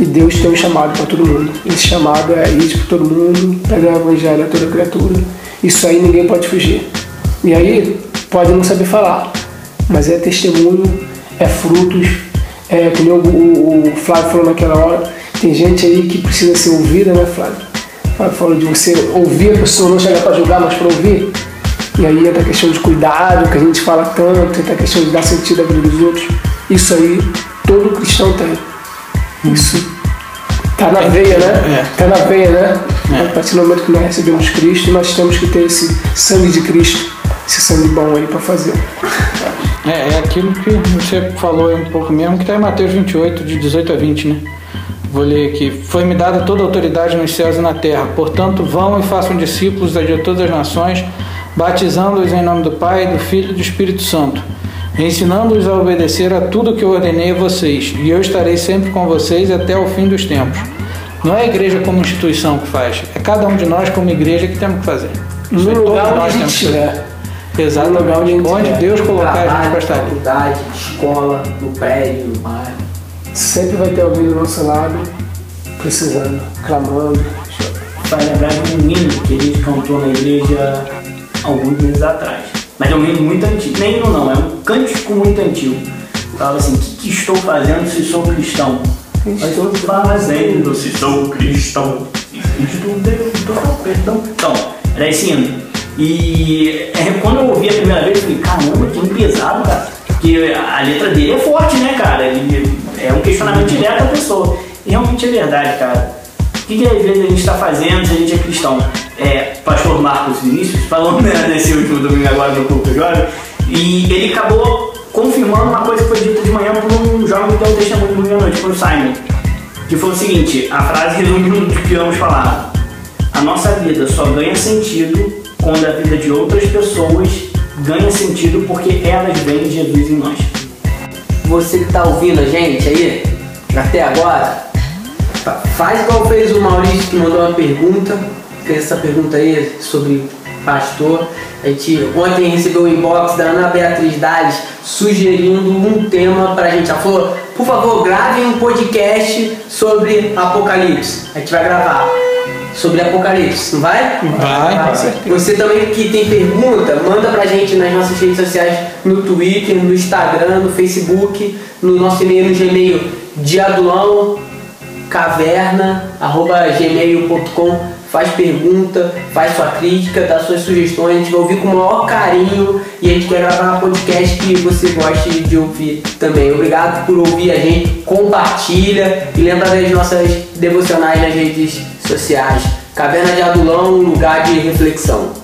E Deus tem um chamado para todo mundo. Esse chamado é ir para todo mundo, pregar o evangelho a toda criatura. Isso aí ninguém pode fugir. E aí, pode não saber falar, mas é testemunho, é frutos, é como o, o Flávio falou naquela hora, tem gente aí que precisa ser ouvida, né, Flávio? Flávio falou de você ouvir a pessoa, não chegar para julgar, mas para ouvir. E aí entra a questão de cuidado, que a gente fala tanto, entra a questão de dar sentido à vida dos outros. Isso aí todo cristão tem. Isso tá na veia, né? É. Tá na veia, né? É. A partir do momento que nós recebemos Cristo, nós temos que ter esse sangue de Cristo, esse sangue bom aí para fazer. É, é aquilo que você falou aí um pouco mesmo, que está em Mateus 28, de 18 a 20, né? Vou ler aqui. Foi-me dada toda a autoridade nos céus e na terra. Portanto, vão e façam discípulos de todas as nações, batizando-os em nome do Pai, do Filho e do Espírito Santo, ensinando-os a obedecer a tudo que eu ordenei a vocês. E eu estarei sempre com vocês até o fim dos tempos. Não é a igreja como instituição que faz, é cada um de nós como igreja que temos que fazer. Isso No todos lugar onde a nós gente temos que fazer. estiver. Exatamente. No lugar onde Onde. Deus colocar a gente Trabalho, para estar ali. faculdade, escola, no prédio, no bairro. Sempre vai ter alguém do nosso lado precisando, clamando. Vai lembrar de um hino que a gente cantou na igreja alguns meses atrás. Mas é um hino muito antigo. Nem hino não, é um cântico muito antigo. Falava assim, o que, que estou fazendo se sou cristão? Mas estou fazendo se sou cristão. Cristo deu todo perdão. Então, era esse hino. E é, quando eu ouvi a primeira vez, eu falei, caramba, que pesado, cara. Porque a letra dele é forte, né, cara? Ele é um questionamento direto à pessoa. E realmente é verdade, cara. O que, que às vezes a gente está fazendo se a gente é cristão? É, pastor Marcos Vinícius falou né, nesse último domingo agora no culto jovem, e ele acabou confirmando uma coisa que foi dita de manhã por um jovem que deu um testemunho domingo à noite, por Simon. Que foi o seguinte, a frase resume o que vamos falar. A nossa vida só ganha sentido quando a vida de outras pessoas ganha sentido porque elas veem Jesus em nós. Você que tá ouvindo a gente aí, até agora, fa- faz igual fez o Maurício que mandou uma pergunta, fez essa pergunta aí sobre pastor. A gente ontem recebeu o inbox da Ana Beatriz Dales sugerindo um tema pra gente. Ela falou, por favor, grave um podcast sobre Apocalipse. A gente vai gravar. Sobre Apocalipse, não vai? Vai, certeza. Você também que tem pergunta, manda pra gente nas nossas redes sociais, no Twitter, no Instagram, no Facebook, no nosso e-mail no Gmail, diadulão caverna arroba gmail.com faz pergunta, faz sua crítica, dá suas sugestões, a gente vai ouvir com o maior carinho e a gente quer gravar um podcast que você goste de ouvir também. Obrigado por ouvir a gente, compartilha e lembra das nossas devocionais nas redes sociais. Caverna de Adulão, um lugar de reflexão.